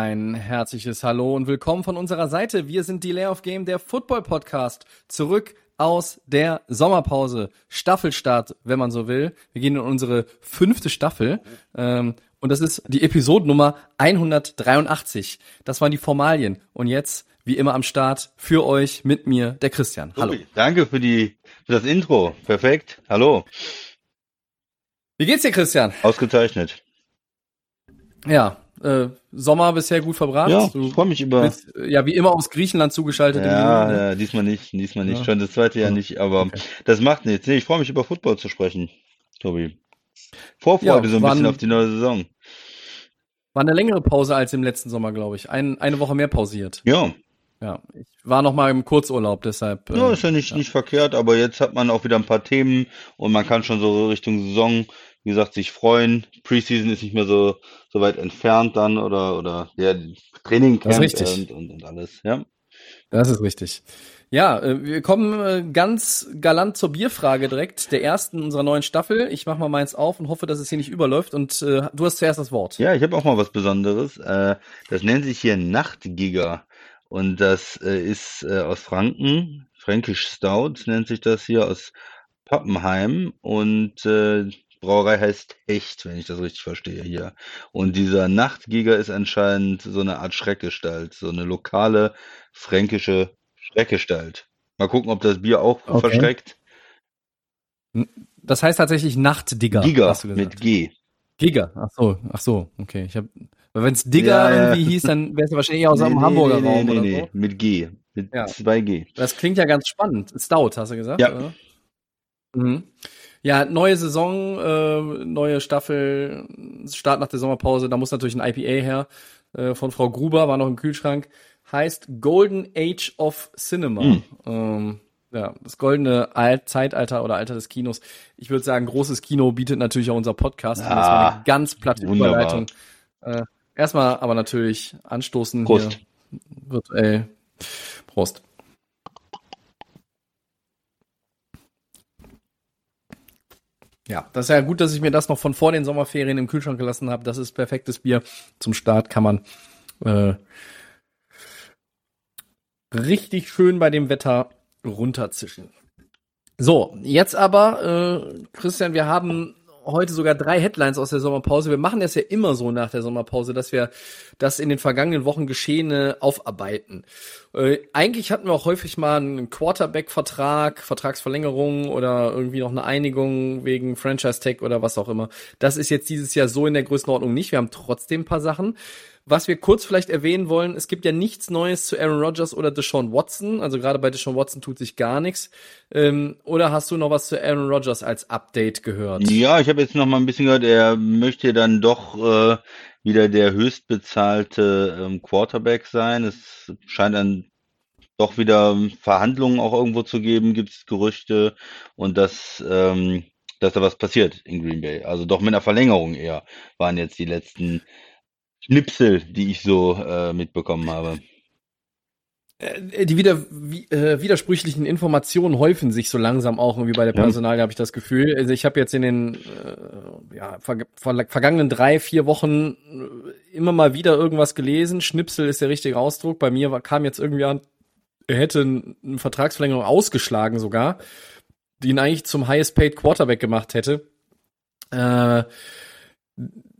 Ein herzliches Hallo und willkommen von unserer Seite. Wir sind Delay of Game, der Football Podcast. Zurück aus der Sommerpause. Staffelstart, wenn man so will. Wir gehen in unsere fünfte Staffel. Ähm, und das ist die Episodennummer 183. Das waren die Formalien. Und jetzt, wie immer am Start, für euch mit mir, der Christian. Hallo. Danke für die für das Intro. Perfekt. Hallo. Wie geht's dir, Christian? Ausgezeichnet. Ja, äh, Sommer bisher gut verbracht. Ja, Du ich freue mich über. bist, äh, ja, wie immer aus Griechenland zugeschaltet. Ja, Juni, ne? ja, diesmal nicht, diesmal nicht. Ja. Schon das zweite Jahr Ja. nicht, aber Okay. das macht nichts. Nee, ich freue mich über Football zu sprechen, Tobi. Vorfreude Ja, so ein wann- bisschen auf die neue Saison. War eine längere Pause als im letzten Sommer, glaube ich. Ein, eine Woche mehr pausiert. Ja, Ja, ich war noch mal im Kurzurlaub, deshalb. ja, äh, ist ja nicht, nicht verkehrt, aber jetzt hat man auch wieder ein paar Themen und man kann schon so Richtung Saison, wie gesagt, sich freuen. Preseason ist nicht mehr so, so weit entfernt dann oder, oder ja, Training Das ist Camp richtig. und, und, und alles, ja. Das ist richtig. Ja, äh, wir kommen äh, ganz galant zur Bierfrage direkt, der ersten unserer neuen Staffel. Ich mach mal meins auf und hoffe, dass es hier nicht überläuft. Und äh, du hast zuerst das Wort. Ja, ich habe auch mal was Besonderes. Äh, das nennt sich hier Nachtgiger. Und das äh, ist aus Franken. Fränkisch Stout nennt sich das hier aus Pappenheim. Und Brauerei heißt Hecht, wenn ich das richtig verstehe hier. Und dieser Nachtgiger ist anscheinend so eine Art Schreckgestalt. So eine lokale fränkische Schreckgestalt. Mal gucken, ob das Bier auch Okay. verschreckt. Das heißt tatsächlich Nachtdigger. Gesagt. mit G. Giger. Ach so, ach so, okay. Ich hab, wenn es Digger Ja, ja. irgendwie hieß, dann wäre es wahrscheinlich eher aus Nee, einem nee, Hamburger nee, Raum nee, oder nee, so. mit G. Mit Ja. 2G. Das klingt ja ganz spannend. Stout, hast du gesagt? Ja. Mhm. Ja, neue Saison, äh, neue Staffel, Start nach der Sommerpause, da muss natürlich ein IPA her. Äh, von Frau Gruber, war noch im Kühlschrank. Heißt Golden Age of Cinema. Mhm. Ähm, ja, das goldene Alt Zeitalter oder Alter des Kinos. Ich würde sagen, großes Kino bietet natürlich auch unser Podcast. Und das war Ah, eine ganz platte wunderbar. Überleitung. Äh, erstmal aber natürlich anstoßen Prost. hier virtuell. Prost. Ja, das ist ja gut, dass ich mir das noch von vor den Sommerferien im Kühlschrank gelassen habe. Das ist perfektes Bier. Zum Start kann man äh, richtig schön bei dem Wetter runterzischen. So, jetzt aber, äh, Christian, wir haben heute sogar drei Headlines aus der Sommerpause. Wir machen das ja immer so nach der Sommerpause, dass wir das in den vergangenen Wochen Geschehene aufarbeiten. Äh, eigentlich hatten wir auch häufig mal einen Quarterback-Vertrag, Vertragsverlängerung oder irgendwie noch eine Einigung wegen Franchise-Tag oder was auch immer. Das ist jetzt dieses Jahr so in der Größenordnung nicht. Wir haben trotzdem ein paar Sachen. Was wir kurz vielleicht erwähnen wollen, es gibt ja nichts Neues zu Aaron Rodgers oder Deshaun Watson. Also gerade bei Deshaun Watson tut sich gar nichts. Ähm, oder hast du noch was zu Aaron Rodgers als Update gehört? Ja, ich habe jetzt noch mal ein bisschen gehört, er möchte dann doch äh, wieder der höchstbezahlte ähm, Quarterback sein. Es scheint dann doch wieder Verhandlungen auch irgendwo zu geben, gibt es Gerüchte und dass, ähm, dass da was passiert in Green Bay. Also doch mit einer Verlängerung eher waren jetzt die letzten Schnipsel, die ich so äh, mitbekommen habe. Äh, Die wieder, wie, äh, widersprüchlichen Informationen häufen sich so langsam auch irgendwie bei der Ja. Personalie, habe ich das Gefühl. Also ich habe jetzt in den äh, ja, ver ver vergangenen drei, vier Wochen äh, immer mal wieder irgendwas gelesen. Schnipsel ist der richtige Ausdruck. Bei mir war, kam jetzt irgendwie an, er hätte eine Vertragsverlängerung ausgeschlagen sogar, die ihn eigentlich zum highest paid Quarterback gemacht hätte. Äh,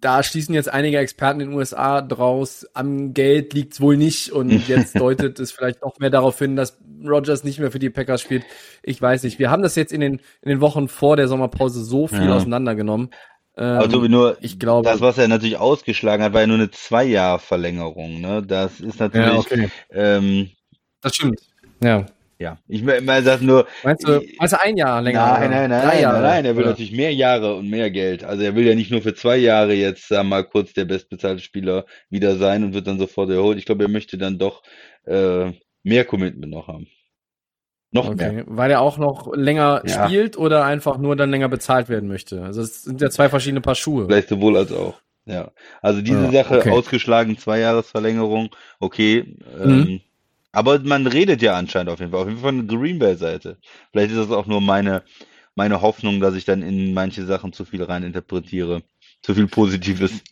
da schließen jetzt einige Experten in den USA draus, am Geld liegt's wohl nicht und jetzt deutet es vielleicht noch mehr darauf hin, dass Rogers nicht mehr für die Packers spielt. Ich weiß nicht. Wir haben das jetzt in den, in den Wochen vor der Sommerpause so viel Ja. auseinandergenommen. Ähm, Aber Tobi, nur ich glaube- das, was er natürlich ausgeschlagen hat, war ja nur eine Zwei-Jahr-Verlängerung. Ne? Das ist natürlich, ja, okay. ähm, Das stimmt. Ja. Ja, ich meine, das nur, Meinst du, du ein Jahr länger? Nein, nein, nein, nein, Jahre, nein, er will oder? natürlich mehr Jahre und mehr Geld. Also er will ja nicht nur für zwei Jahre jetzt sag mal kurz der bestbezahlte Spieler wieder sein und wird dann sofort erholt. Ich glaube, er möchte dann doch äh, mehr Commitment noch haben. Noch Okay, mehr. weil er auch noch länger Ja. spielt oder einfach nur dann länger bezahlt werden möchte. Also es sind ja zwei verschiedene Paar Schuhe. Vielleicht sowohl als auch. Ja. Also diese Ja, Sache okay. ausgeschlagen, Zweijahresverlängerung, okay. Mhm. Ähm, aber man redet ja anscheinend auf jeden Fall, auf jeden Fall von der Green Bay Seite. Vielleicht ist das auch nur meine, meine Hoffnung, dass ich dann in manche Sachen zu viel rein interpretiere. Zu viel Positives.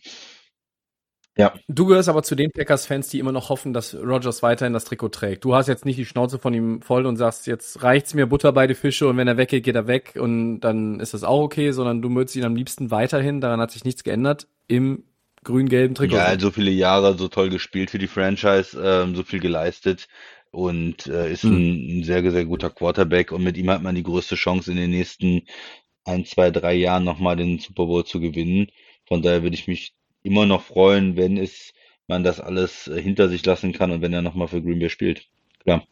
Ja. Du gehörst aber zu den Packers-Fans, die immer noch hoffen, dass Rogers weiterhin das Trikot trägt. Du hast jetzt nicht die Schnauze von ihm voll und sagst, jetzt reicht's mir Butter bei die Fische und wenn er weggeht, geht er weg und dann ist das auch okay, sondern du möchtest ihn am liebsten weiterhin, daran hat sich nichts geändert, im grün-gelben Trikot. Ja, so viele Jahre so toll gespielt für die Franchise, ähm, so viel geleistet und äh, ist Hm. ein, ein sehr, sehr guter Quarterback und mit ihm hat man die größte Chance in den nächsten ein, zwei, drei Jahren nochmal den Super Bowl zu gewinnen. Von daher würde ich mich immer noch freuen, wenn es man das alles äh, hinter sich lassen kann und wenn er nochmal für Green Bay spielt. Klar.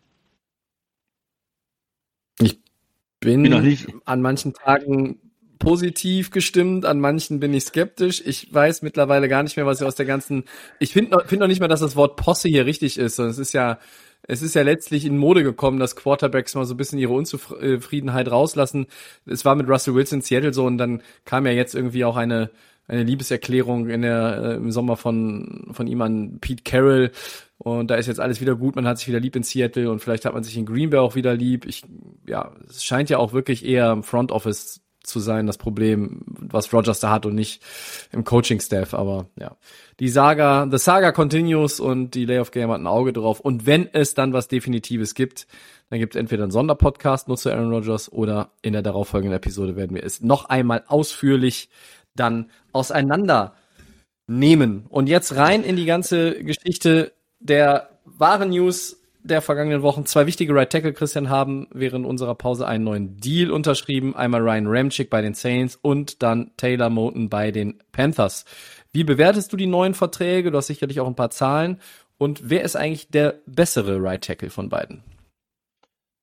bin Bin noch nicht- an manchen Tagen positiv gestimmt, an manchen bin ich skeptisch. Ich weiß mittlerweile gar nicht mehr, was ich aus der ganzen. Ich finde noch, find noch nicht mal, dass das Wort Posse hier richtig ist. Es ist ja, es ist ja letztlich in Mode gekommen, dass Quarterbacks mal so ein bisschen ihre Unzufriedenheit rauslassen. Es war mit Russell Wilson in Seattle so und dann kam ja jetzt irgendwie auch eine eine Liebeserklärung in der äh, im Sommer von von ihm an Pete Carroll und da ist jetzt alles wieder gut. Man hat sich wieder lieb in Seattle und vielleicht hat man sich in Green Bay auch wieder lieb. Ich ja, es scheint ja auch wirklich eher Front Office zu sein, das Problem, was Rogers da hat und nicht im Coaching-Staff. Aber ja, die Saga, the Saga continues und die Layoff Game hat ein Auge drauf. Und wenn es dann was Definitives gibt, dann gibt es entweder einen Sonderpodcast nur zu Aaron Rodgers oder in der darauffolgenden Episode werden wir es noch einmal ausführlich dann auseinander nehmen. Und jetzt rein in die ganze Geschichte der wahren News der vergangenen Wochen. Zwei wichtige Right Tackle, Christian, haben während unserer Pause einen neuen Deal unterschrieben. Einmal Ryan Ramchick bei den Saints und dann Taylor Moton bei den Panthers. Wie bewertest du die neuen Verträge? Du hast sicherlich auch ein paar Zahlen. Und wer ist eigentlich der bessere Right Tackle von beiden?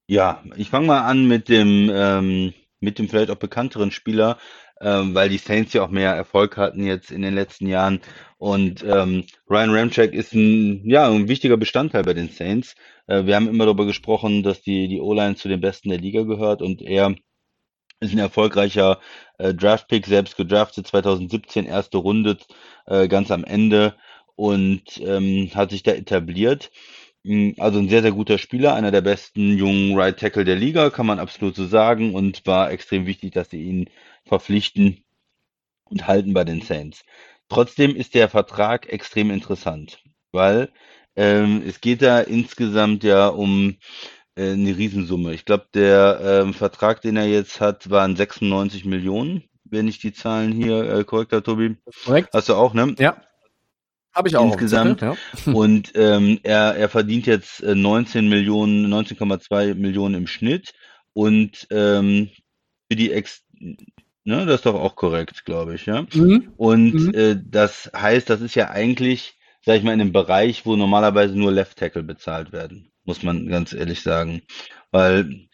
Ja, ich fange mal an mit dem, ähm, mit dem vielleicht auch bekannteren Spieler, ähm, weil die Saints ja auch mehr Erfolg hatten jetzt in den letzten Jahren. Und ähm, Ryan Ramczyk ist ein, ja, ein wichtiger Bestandteil bei den Saints. Äh, wir haben immer darüber gesprochen, dass die, die O-Line zu den Besten der Liga gehört und er ist ein erfolgreicher äh, Draftpick, selbst gedraftet 2017, erste Runde, äh, ganz am Ende und ähm, hat sich da etabliert. Also ein sehr, sehr guter Spieler, einer der besten jungen Right Tackle der Liga, kann man absolut so sagen und war extrem wichtig, dass sie ihn verpflichten und halten bei den Saints. Trotzdem ist der Vertrag extrem interessant, weil ähm, es geht da insgesamt ja um äh, eine Riesensumme. Ich glaube, der ähm, Vertrag, den er jetzt hat, waren 96 Millionen, wenn ich die Zahlen hier äh, korrekt habe, Tobi. Korrekt? Hast du auch, ne? Ja. Habe ich auch. Insgesamt. Ja. Und ähm, er, er verdient jetzt äh, 19 Millionen, 19,2 Millionen im Schnitt. Und ähm, für die Ex, ne, das ist doch auch korrekt, glaube ich, ja. Mhm. Und Mhm. äh, das heißt, das ist ja eigentlich, sag ich mal, in einem Bereich, wo normalerweise nur Left Tackle bezahlt werden, muss man ganz ehrlich sagen. Weil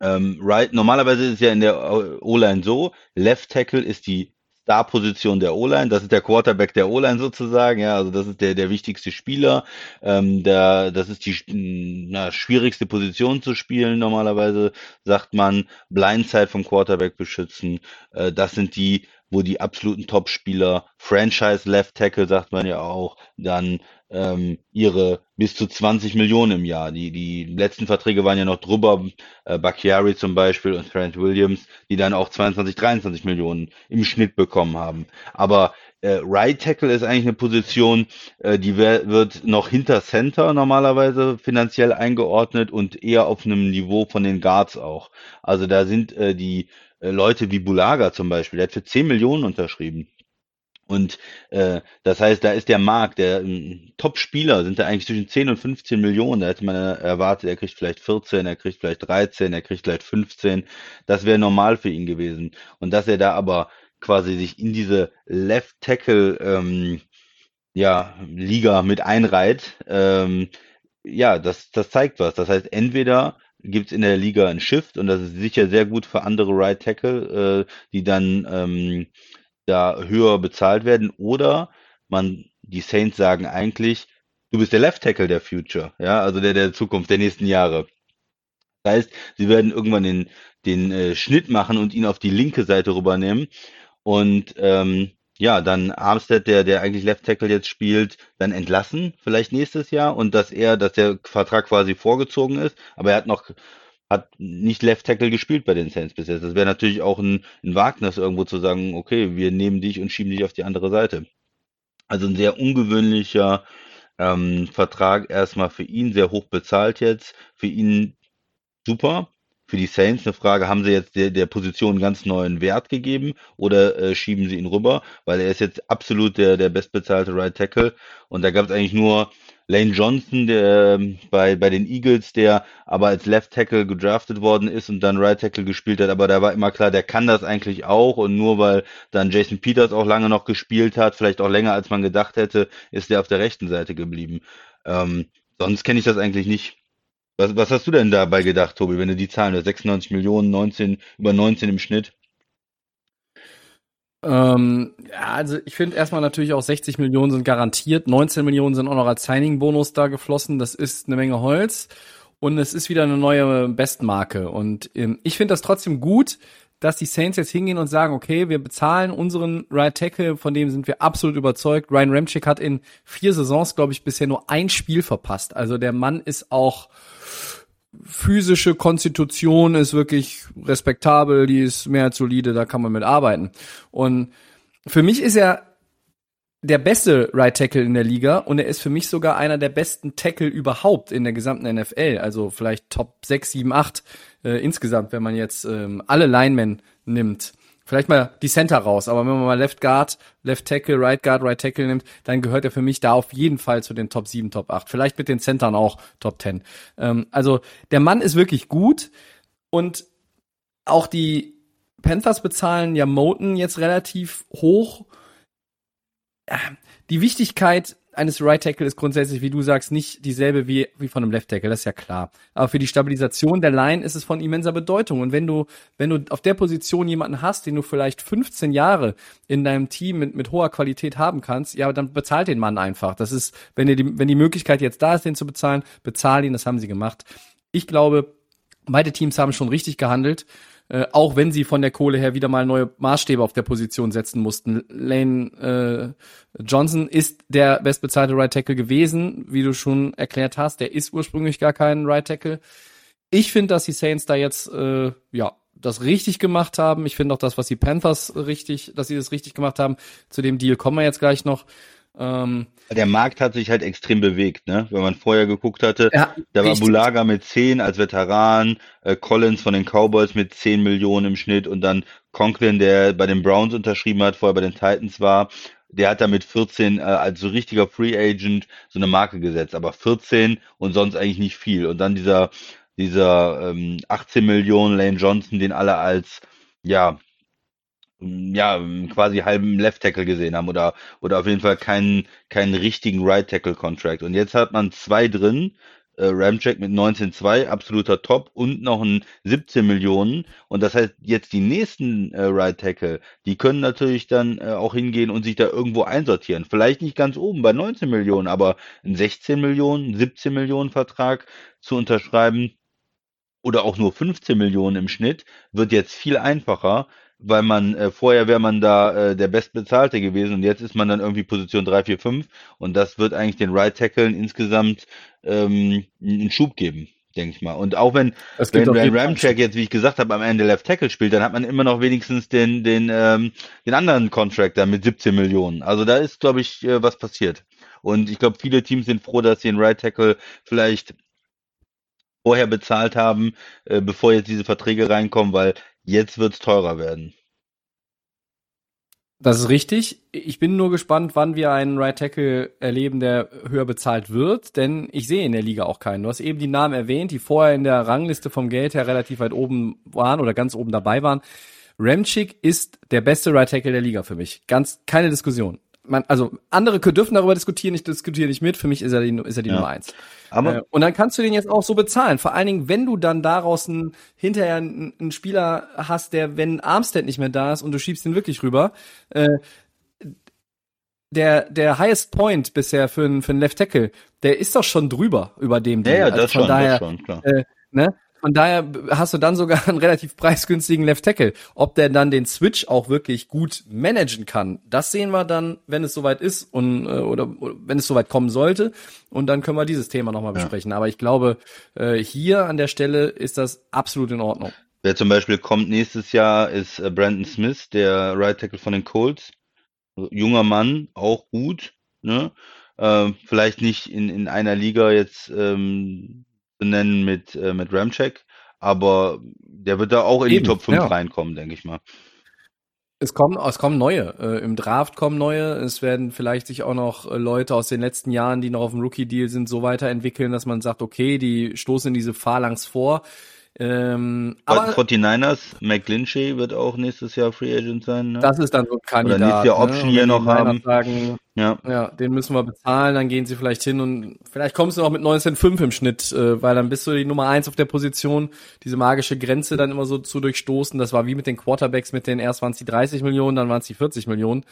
ähm, right, normalerweise ist es ja in der O-Line so, Left Tackle ist die Star-Position der O-Line, das ist der Quarterback der O-Line sozusagen, ja, also das ist der, der wichtigste Spieler, ähm, der, das ist die na, schwierigste Position zu spielen, normalerweise sagt man, Blindside vom Quarterback beschützen, äh, das sind die, wo die absoluten Top-Spieler, Franchise Left Tackle sagt man ja auch, dann ähm, ihre bis zu 20 Millionen im Jahr. Die, die letzten Verträge waren ja noch drüber, äh, Bakhtiari zum Beispiel und Trent Williams, die dann auch 22, 23 Millionen im Schnitt bekommen haben. Aber äh, Right Tackle ist eigentlich eine Position, äh, die wird noch hinter Center normalerweise finanziell eingeordnet und eher auf einem Niveau von den Guards auch. Also da sind äh, die äh, Leute wie Bulaga zum Beispiel, der hat für 10 Millionen unterschrieben. Und äh, das heißt, da ist der Markt, der ähm, Top-Spieler sind da eigentlich zwischen 10 und 15 Millionen. Da hätte man äh, erwartet, er kriegt vielleicht 14, er kriegt vielleicht 13, er kriegt vielleicht 15. Das wäre normal für ihn gewesen. Und dass er da aber quasi sich in diese Left Tackle ähm, ja, Liga mit einreiht, ähm, ja, das, das zeigt was. Das heißt, entweder gibt's in der Liga einen Shift und das ist sicher sehr gut für andere Right Tackle, äh, die dann ähm, da höher bezahlt werden, oder man, die Saints sagen eigentlich, du bist der Left Tackle der Future, ja, also der der Zukunft der nächsten Jahre. Das heißt, sie werden irgendwann den, den äh, Schnitt machen und ihn auf die linke Seite rübernehmen. Und ähm, ja, dann Armstead, der, der eigentlich Left Tackle jetzt spielt, dann entlassen, vielleicht nächstes Jahr. Und dass er, dass der Vertrag quasi vorgezogen ist, aber er hat noch hat nicht Left Tackle gespielt bei den Saints bis jetzt. Das wäre natürlich auch ein, ein Wagnis irgendwo zu sagen, okay, wir nehmen dich und schieben dich auf die andere Seite. Also ein sehr ungewöhnlicher ähm, Vertrag erstmal für ihn, sehr hoch bezahlt jetzt. Für ihn super. Für die Saints eine Frage, haben sie jetzt der, der Position einen ganz neuen Wert gegeben oder äh, schieben sie ihn rüber? Weil er ist jetzt absolut der, der bestbezahlte Right Tackle und da gab es eigentlich nur Lane Johnson, der ähm, bei, bei den Eagles, der aber als Left Tackle gedraftet worden ist und dann Right Tackle gespielt hat, aber da war immer klar, der kann das eigentlich auch und nur weil dann Jason Peters auch lange noch gespielt hat, vielleicht auch länger als man gedacht hätte, ist der auf der rechten Seite geblieben. Ähm, sonst kenne ich das eigentlich nicht. Was, was hast du denn dabei gedacht, Tobi, wenn du die Zahlen, 96 Millionen, 19, über 19 im Schnitt? Ähm, ja, also ich finde erstmal natürlich auch 60 Millionen sind garantiert, 19 Millionen sind auch noch als Signing-Bonus da geflossen. Das ist eine Menge Holz und es ist wieder eine neue Bestmarke. Und ähm, ich finde das trotzdem gut, dass die Saints jetzt hingehen und sagen, okay, wir bezahlen unseren Right Tackle, von dem sind wir absolut überzeugt. Ryan Ramchick hat in vier Saisons, glaube ich, bisher nur ein Spiel verpasst. Also der Mann ist auch physische Konstitution ist wirklich respektabel, die ist mehr als solide, da kann man mit arbeiten. Und für mich ist er der beste Right Tackle in der Liga und er ist für mich sogar einer der besten Tackle überhaupt in der gesamten NFL. Also vielleicht Top 6, 7, 8 äh, insgesamt, wenn man jetzt ähm, alle Linemen nimmt vielleicht mal die Center raus, aber wenn man mal Left Guard, Left Tackle, Right Guard, Right Tackle nimmt, dann gehört er für mich da auf jeden Fall zu den Top 7, Top 8. Vielleicht mit den Centern auch Top 10. Ähm, also der Mann ist wirklich gut und auch die Panthers bezahlen ja Moten jetzt relativ hoch. Die Wichtigkeit eines Right Tackle ist grundsätzlich, wie du sagst, nicht dieselbe wie, wie von einem Left Tackle, das ist ja klar. Aber für die Stabilisation der Line ist es von immenser Bedeutung. Und wenn du, wenn du auf der Position jemanden hast, den du vielleicht 15 Jahre in deinem Team mit, mit hoher Qualität haben kannst, ja, dann bezahlt den Mann einfach. Das ist, wenn dir die, wenn die Möglichkeit jetzt da ist, den zu bezahlen, bezahl ihn, das haben sie gemacht. Ich glaube, beide Teams haben schon richtig gehandelt. Äh, auch wenn sie von der Kohle her wieder mal neue Maßstäbe auf der Position setzen mussten. Lane äh, Johnson ist der bestbezahlte Right Tackle gewesen, wie du schon erklärt hast. Der ist ursprünglich gar kein Right Tackle. Ich finde, dass die Saints da jetzt äh, ja das richtig gemacht haben. Ich finde auch das, was die Panthers richtig, dass sie das richtig gemacht haben. Zu dem Deal kommen wir jetzt gleich noch. Ähm, der Markt hat sich halt extrem bewegt, ne? Wenn man vorher geguckt hatte, ja, da war Bulaga mit 10 als Veteran, äh, Collins von den Cowboys mit 10 Millionen im Schnitt und dann Conklin, der bei den Browns unterschrieben hat, vorher bei den Titans war, der hat da mit 14 äh, als so richtiger Free Agent so eine Marke gesetzt, aber 14 und sonst eigentlich nicht viel. Und dann dieser dieser ähm, 18 Millionen Lane Johnson, den alle als ja ja, quasi halben Left Tackle gesehen haben oder, oder auf jeden Fall keinen, keinen richtigen Right Tackle Contract. Und jetzt hat man zwei drin, äh, Ramcheck mit 19,2, absoluter Top und noch ein 17 Millionen. Und das heißt, jetzt die nächsten äh, Right Tackle, die können natürlich dann äh, auch hingehen und sich da irgendwo einsortieren. Vielleicht nicht ganz oben bei 19 Millionen, aber ein 16 Millionen, 17 Millionen Vertrag zu unterschreiben oder auch nur 15 Millionen im Schnitt wird jetzt viel einfacher, weil man äh, vorher wäre man da äh, der Bestbezahlte gewesen und jetzt ist man dann irgendwie Position 3, 4, 5 und das wird eigentlich den Right Tackle insgesamt ähm, einen Schub geben, denke ich mal. Und auch wenn, wenn, wenn Ramcheck jetzt, wie ich gesagt habe, am Ende Left Tackle spielt, dann hat man immer noch wenigstens den, den, ähm, den anderen Contractor mit 17 Millionen. Also da ist, glaube ich, äh, was passiert. Und ich glaube, viele Teams sind froh, dass sie den Right Tackle vielleicht vorher bezahlt haben, äh, bevor jetzt diese Verträge reinkommen, weil Jetzt wird's teurer werden. Das ist richtig. Ich bin nur gespannt, wann wir einen Right Tackle erleben, der höher bezahlt wird, denn ich sehe in der Liga auch keinen. Du hast eben die Namen erwähnt, die vorher in der Rangliste vom Geld her relativ weit oben waren oder ganz oben dabei waren. Ramchick ist der beste Right Tackle der Liga für mich. Ganz keine Diskussion man, also andere dürfen darüber diskutieren, ich diskutiere nicht mit, für mich ist er die, ist er die ja. Nummer eins. Aber äh, und dann kannst du den jetzt auch so bezahlen. Vor allen Dingen, wenn du dann daraus ein, hinterher einen, einen Spieler hast, der, wenn Armstead nicht mehr da ist und du schiebst ihn wirklich rüber, äh, der, der highest point bisher für einen für einen Left Tackle, der ist doch schon drüber über dem Ja, ja, Also das schon, daher, das schon, klar. Äh, ne? Von daher hast du dann sogar einen relativ preisgünstigen Left Tackle. Ob der dann den Switch auch wirklich gut managen kann, das sehen wir dann, wenn es soweit ist und äh, oder, oder wenn es soweit kommen sollte. Und dann können wir dieses Thema nochmal besprechen. Aber ich glaube, äh, hier an der Stelle ist das absolut in Ordnung. Wer zum Beispiel kommt nächstes Jahr, ist äh, Brandon Smith, der Right Tackle von den Colts. Junger Mann, auch gut. Ne? Ähm, vielleicht nicht in, in einer Liga jetzt ähm, zu nennen mit, äh, mit Ramcheck, aber der wird da auch in Eben, die Top 5 ja. reinkommen, denke ich mal. Es kommen, es kommen neue. Äh, Im Draft kommen neue. Es werden vielleicht sich auch noch äh, Leute aus den letzten Jahren, die noch auf dem Rookie-Deal sind, so weiterentwickeln, dass man sagt, okay, die stoßen in diese Phalanx vor. Ähm, Bei aber den 49ers, McGlinchey wird auch nächstes Jahr Free Agent sein. Ne? das ist dann so ein Kandidat. nächstes Jahr Option ne? Hier noch haben. Sagen, ja. ja, den müssen wir bezahlen, dann gehen sie vielleicht hin und vielleicht kommst du noch mit 19,5 im Schnitt, äh, weil dann bist du die Nummer eins auf der Position, diese magische Grenze dann immer so zu durchstoßen. Das war wie mit den Quarterbacks, mit den erst waren es die 30 Millionen, dann waren es die 40 Millionen.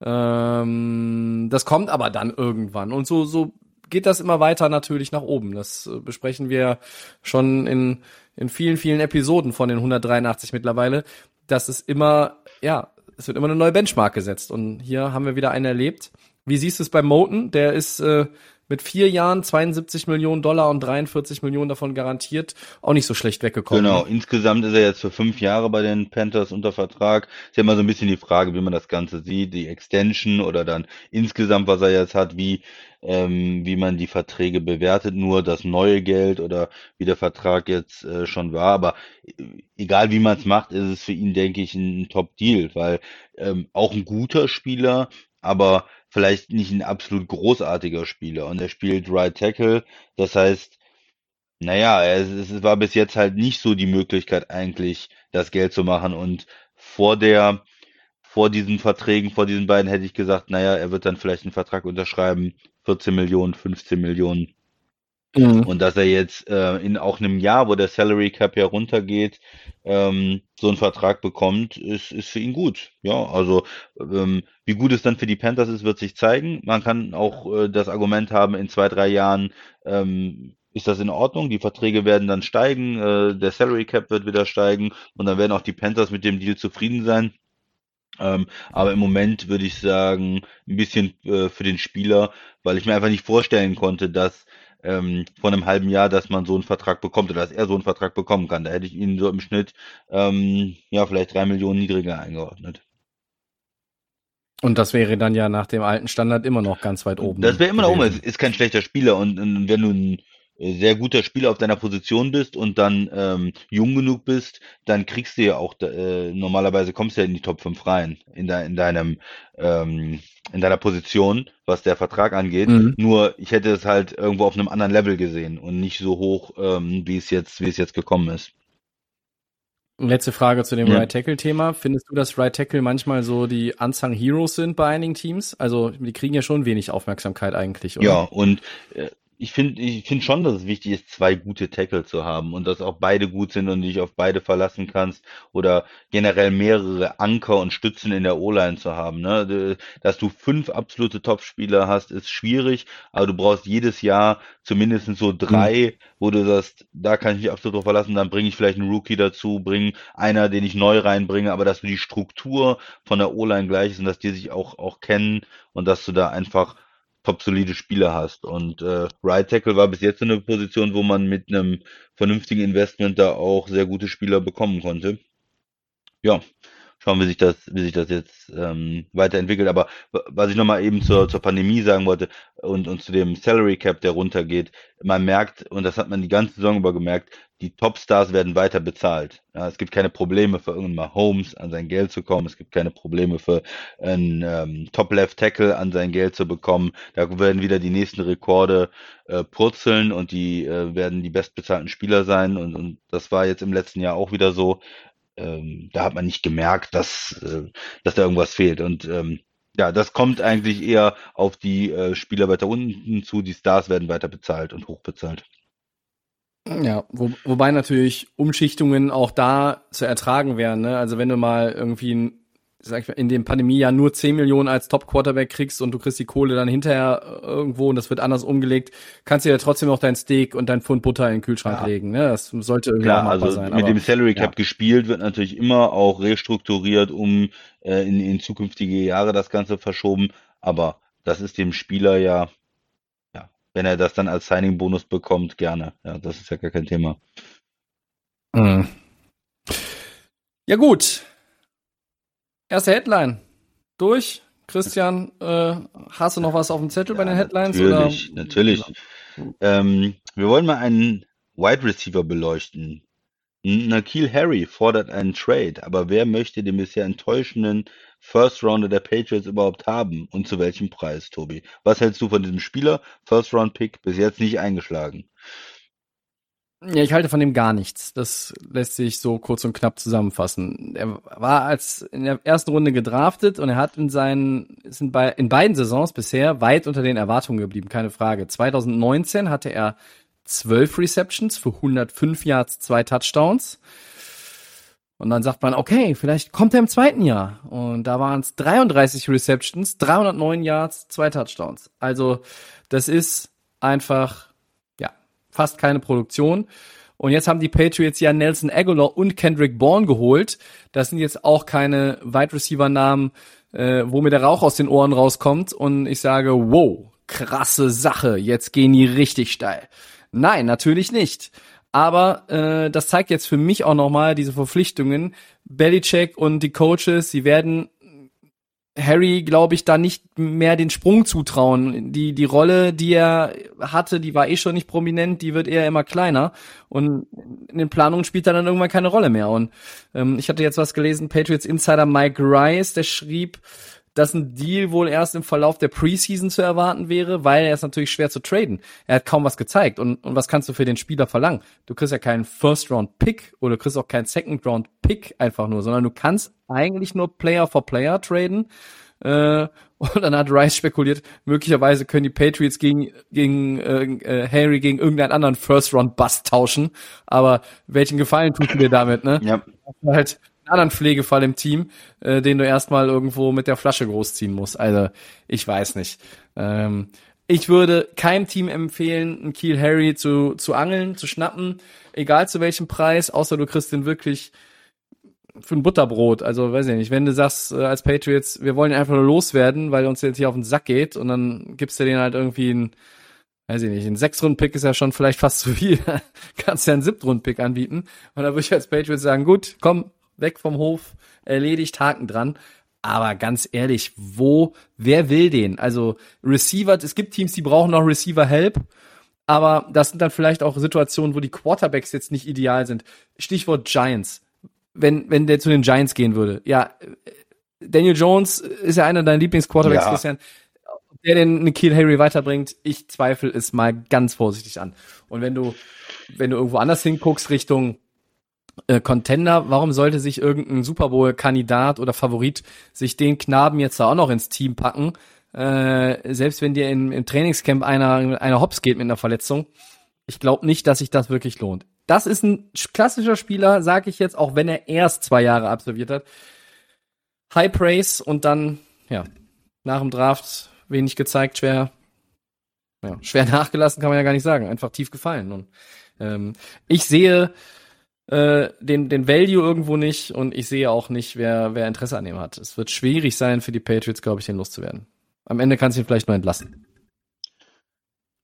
Ähm, das kommt aber dann irgendwann. Und so, so geht das immer weiter natürlich nach oben. Das äh, besprechen wir schon in, in vielen, vielen Episoden von den 183 mittlerweile, dass es immer, ja, es wird immer eine neue Benchmark gesetzt. Und hier haben wir wieder einen erlebt. Wie siehst du es bei Moten? Der ist äh, mit vier Jahren 72 Millionen Dollar und 43 Millionen davon garantiert auch nicht so schlecht weggekommen. Genau, insgesamt ist er jetzt für fünf Jahre bei den Panthers unter Vertrag. Ist ja immer so ein bisschen die Frage, wie man das Ganze sieht, die Extension oder dann insgesamt, was er jetzt hat, wie, ähm, wie man die Verträge bewertet, nur das neue Geld oder wie der Vertrag jetzt äh, schon war. Aber äh, egal wie man es macht, ist es für ihn, denke ich, ein Top-Deal, weil ähm, auch ein guter Spieler, aber vielleicht nicht ein absolut großartiger Spieler. Und er spielt Right Tackle, das heißt, naja, es, es war bis jetzt halt nicht so die Möglichkeit eigentlich, das Geld zu machen. Und vor der, vor diesen Verträgen, vor diesen beiden hätte ich gesagt, naja, er wird dann vielleicht einen Vertrag unterschreiben, 14 Millionen, 15 Millionen. Mhm. Und dass er jetzt äh, in auch einem Jahr, wo der Salary Cap ja runtergeht, ähm, so einen Vertrag bekommt, ist, ist für ihn gut. Ja, also ähm, wie gut es dann für die Panthers ist, wird sich zeigen. Man kann auch äh, das Argument haben, in zwei, drei Jahren ähm, ist das in Ordnung. Die Verträge werden dann steigen, äh, der Salary Cap wird wieder steigen und dann werden auch die Panthers mit dem Deal zufrieden sein. Ähm, aber im Moment würde ich sagen, ein bisschen äh, für den Spieler, weil ich mir einfach nicht vorstellen konnte, dass ähm, vor einem halben Jahr, dass man so einen Vertrag bekommt oder dass er so einen Vertrag bekommen kann. Da hätte ich ihn so im Schnitt ähm, ja vielleicht drei Millionen niedriger eingeordnet. Und das wäre dann ja nach dem alten Standard immer noch ganz weit oben. Das wäre immer noch oben. Es ist kein schlechter Spieler und, und wenn du ein sehr guter Spieler auf deiner Position bist und dann ähm, jung genug bist, dann kriegst du ja auch äh, normalerweise kommst du ja in die Top 5 rein in, de, in deinem ähm, in deiner Position, was der Vertrag angeht. Mhm. Nur ich hätte es halt irgendwo auf einem anderen Level gesehen und nicht so hoch, ähm, wie es jetzt wie es jetzt gekommen ist. Letzte Frage zu dem Ja. Right Tackle Thema. Findest du, dass Right Tackle manchmal so die Unsung Heroes sind bei einigen Teams? Also, die kriegen ja schon wenig Aufmerksamkeit eigentlich, oder? Ja, und äh, ich finde ich finde schon, dass es wichtig ist, zwei gute Tackle zu haben und dass auch beide gut sind und dich auf beide verlassen kannst oder generell mehrere Anker und Stützen in der O-Line zu haben. Ne? Dass du fünf absolute Topspieler hast, ist schwierig, aber du brauchst jedes Jahr zumindest so drei, wo du sagst, da kann ich mich absolut drauf verlassen, dann bringe ich vielleicht einen Rookie dazu, bringe einer, den ich neu reinbringe, aber dass du die Struktur von der O-Line gleich ist und dass die sich auch, auch kennen und dass du da einfach top solide Spieler hast. Und äh, Right Tackle war bis jetzt eine Position, wo man mit einem vernünftigen Investment da auch sehr gute Spieler bekommen konnte. Ja, schauen, wie sich das, wie sich das jetzt ähm, weiterentwickelt. Aber was ich nochmal eben zur, zur Pandemie sagen wollte und, und zu dem Salary Cap, der runtergeht, man merkt, und das hat man die ganze Saison über gemerkt, die Topstars werden weiter bezahlt. Ja, es gibt keine Probleme für irgendeinen Mahomes an sein Geld zu kommen. Es gibt keine Probleme für einen ähm, Top Left Tackle an sein Geld zu bekommen. Da werden wieder die nächsten Rekorde äh, purzeln und die äh, werden die bestbezahlten Spieler sein. Und, und das war jetzt im letzten Jahr auch wieder so. Ähm, da hat man nicht gemerkt, dass, äh, dass da irgendwas fehlt. Und ähm, ja, das kommt eigentlich eher auf die äh, Spieler weiter unten zu. Die Stars werden weiter bezahlt und hochbezahlt. Ja, wo, wobei natürlich Umschichtungen auch da zu ertragen wären. Ne? Also wenn du mal irgendwie ein sag ich mal, in dem Pandemiejahr nur 10 Millionen als Top-Quarterback kriegst und du kriegst die Kohle dann hinterher irgendwo und das wird anders umgelegt, kannst du ja trotzdem noch dein Steak und dein Pfund Butter in den Kühlschrank ja. legen. Ne? Das sollte irgendwie Klar, also sein. Mit aber, dem Salary Cap ja. gespielt wird natürlich immer auch restrukturiert, um äh, in, in zukünftige Jahre das Ganze verschoben. Aber das ist dem Spieler ja, ja, wenn er das dann als Signing-Bonus bekommt, gerne. Ja, das ist ja gar kein Thema. Mhm. Ja gut, Erste Headline. Durch. Christian, äh, hast du noch was auf dem Zettel ja, bei den Headlines? Natürlich, oder? natürlich. Ähm, wir wollen mal einen Wide Receiver beleuchten. Nakil Harry fordert einen Trade, aber wer möchte den bisher enttäuschenden First Rounder der Patriots überhaupt haben und zu welchem Preis, Tobi? Was hältst du von diesem Spieler? First Round Pick bis jetzt nicht eingeschlagen. Ja, ich halte von dem gar nichts. Das lässt sich so kurz und knapp zusammenfassen. Er war als in der ersten Runde gedraftet und er hat in seinen, ist in, bei, in beiden Saisons bisher weit unter den Erwartungen geblieben, keine Frage. 2019 hatte er 12 Receptions für 105 Yards, zwei Touchdowns. Und dann sagt man, okay, vielleicht kommt er im zweiten Jahr. Und da waren es 33 Receptions, 309 Yards, zwei Touchdowns. Also, das ist einfach fast keine Produktion. Und jetzt haben die Patriots ja Nelson Aguilar und Kendrick Bourne geholt. Das sind jetzt auch keine Wide Receiver Namen, äh, wo mir der Rauch aus den Ohren rauskommt und ich sage, wow, krasse Sache, jetzt gehen die richtig steil. Nein, natürlich nicht. Aber äh, das zeigt jetzt für mich auch nochmal diese Verpflichtungen. Belichick und die Coaches, sie werden Harry, glaube ich, da nicht mehr den Sprung zutrauen. Die, die Rolle, die er hatte, die war eh schon nicht prominent, die wird eher immer kleiner. Und in den Planungen spielt er dann irgendwann keine Rolle mehr. Und ähm, ich hatte jetzt was gelesen, Patriots Insider Mike Rice, der schrieb, dass ein Deal wohl erst im Verlauf der Preseason zu erwarten wäre, weil er ist natürlich schwer zu traden. Er hat kaum was gezeigt. Und, und was kannst du für den Spieler verlangen? Du kriegst ja keinen First-Round-Pick oder du kriegst auch keinen Second-Round-Pick einfach nur, sondern du kannst eigentlich nur Player for Player traden. Äh, und dann hat Rice spekuliert, möglicherweise können die Patriots gegen, gegen äh, äh, Harry gegen irgendeinen anderen First-Round-Bust tauschen. Aber welchen Gefallen tut du dir damit, ne? Ja. Halt anderen Pflegefall im Team, äh, den du erstmal irgendwo mit der Flasche großziehen musst. Also, ich weiß nicht. Ähm, ich würde keinem Team empfehlen, einen Kiel Harry zu, zu angeln, zu schnappen, egal zu welchem Preis, außer du kriegst den wirklich für ein Butterbrot. Also, weiß ich nicht, wenn du sagst, äh, als Patriots, wir wollen ihn einfach nur loswerden, weil uns jetzt hier auf den Sack geht und dann gibst du den halt irgendwie ein, weiß ich nicht, ein Sechs-Runden-Pick ist ja schon vielleicht fast zu viel. Kannst ja einen Siebtrunden-Pick anbieten. Und da würde ich als Patriots sagen, gut, komm, weg vom Hof, erledigt, Haken dran. Aber ganz ehrlich, wo, wer will den? Also Receiver, es gibt Teams, die brauchen noch Receiver-Help, aber das sind dann vielleicht auch Situationen, wo die Quarterbacks jetzt nicht ideal sind. Stichwort Giants. Wenn, wenn der zu den Giants gehen würde. Ja, Daniel Jones ist ja einer deiner Lieblingsquarterbacks, ja. Christian. Ob der den Nikhil Harry weiterbringt, ich zweifle es mal ganz vorsichtig an. Und wenn du, wenn du irgendwo anders hinguckst, Richtung äh, Contender, warum sollte sich irgendein Super Bowl-Kandidat oder Favorit sich den Knaben jetzt da auch noch ins Team packen? Äh, selbst wenn dir in, im Trainingscamp einer, einer Hops geht mit einer Verletzung. Ich glaube nicht, dass sich das wirklich lohnt. Das ist ein klassischer Spieler, sage ich jetzt, auch wenn er erst zwei Jahre absolviert hat. High Praise und dann, ja, nach dem Draft wenig gezeigt, schwer, ja, schwer nachgelassen kann man ja gar nicht sagen, einfach tief gefallen. Und ähm, ich sehe äh, den, den Value irgendwo nicht und ich sehe auch nicht, wer, wer Interesse an ihm hat. Es wird schwierig sein für die Patriots, glaube ich, den loszuwerden. Am Ende kannst du ihn vielleicht nur entlassen.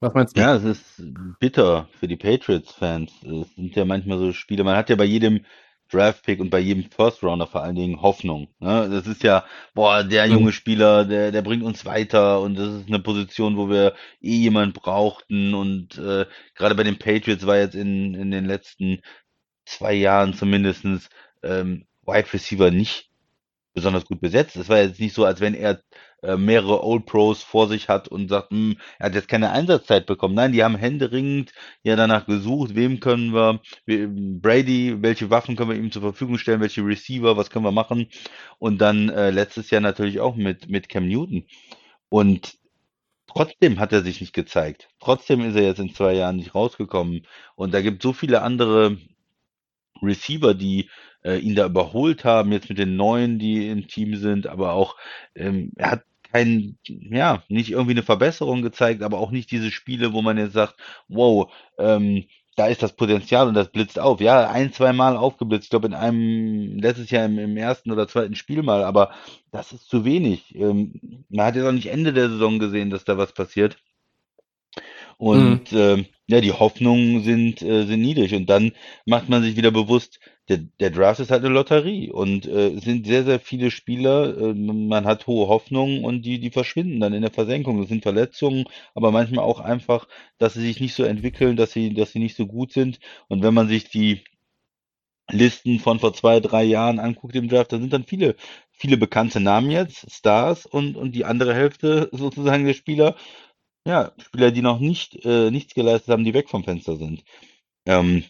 Was meinst du? Ja, es ist bitter für die Patriots-Fans. Es sind ja manchmal so Spiele, man hat ja bei jedem Draft-Pick und bei jedem First-Rounder vor allen Dingen Hoffnung. Ne? Das ist ja, boah, der mhm. junge Spieler, der, der bringt uns weiter und das ist eine Position, wo wir eh jemand brauchten und äh, gerade bei den Patriots war jetzt in, in den letzten zwei Jahren zumindestens ähm, Wide Receiver nicht besonders gut besetzt. Es war jetzt nicht so, als wenn er äh, mehrere Old Pros vor sich hat und sagt, hm, er hat jetzt keine Einsatzzeit bekommen. Nein, die haben händeringend ja danach gesucht, wem können wir, Brady, welche Waffen können wir ihm zur Verfügung stellen, welche Receiver, was können wir machen. Und dann äh, letztes Jahr natürlich auch mit, mit Cam Newton. Und trotzdem hat er sich nicht gezeigt. Trotzdem ist er jetzt in zwei Jahren nicht rausgekommen. Und da gibt so viele andere Receiver, die äh, ihn da überholt haben, jetzt mit den neuen, die im Team sind, aber auch ähm, er hat kein, ja, nicht irgendwie eine Verbesserung gezeigt, aber auch nicht diese Spiele, wo man jetzt sagt, wow, ähm, da ist das Potenzial und das blitzt auf. Ja, ein, zwei Mal aufgeblitzt. Ich glaube, in einem, letztes Jahr im, im ersten oder zweiten Spiel mal, aber das ist zu wenig. Ähm, man hat jetzt auch nicht Ende der Saison gesehen, dass da was passiert. Und mhm. äh, ja, die Hoffnungen sind, äh, sind niedrig. Und dann macht man sich wieder bewusst, der, der Draft ist halt eine Lotterie. Und äh, es sind sehr, sehr viele Spieler. Äh, man hat hohe Hoffnungen und die, die verschwinden dann in der Versenkung. Das sind Verletzungen, aber manchmal auch einfach, dass sie sich nicht so entwickeln, dass sie, dass sie nicht so gut sind. Und wenn man sich die Listen von vor zwei, drei Jahren anguckt im Draft, da sind dann viele, viele bekannte Namen jetzt, Stars und, und die andere Hälfte sozusagen der Spieler ja, Spieler, die noch nicht äh, nichts geleistet haben, die weg vom Fenster sind. Ähm,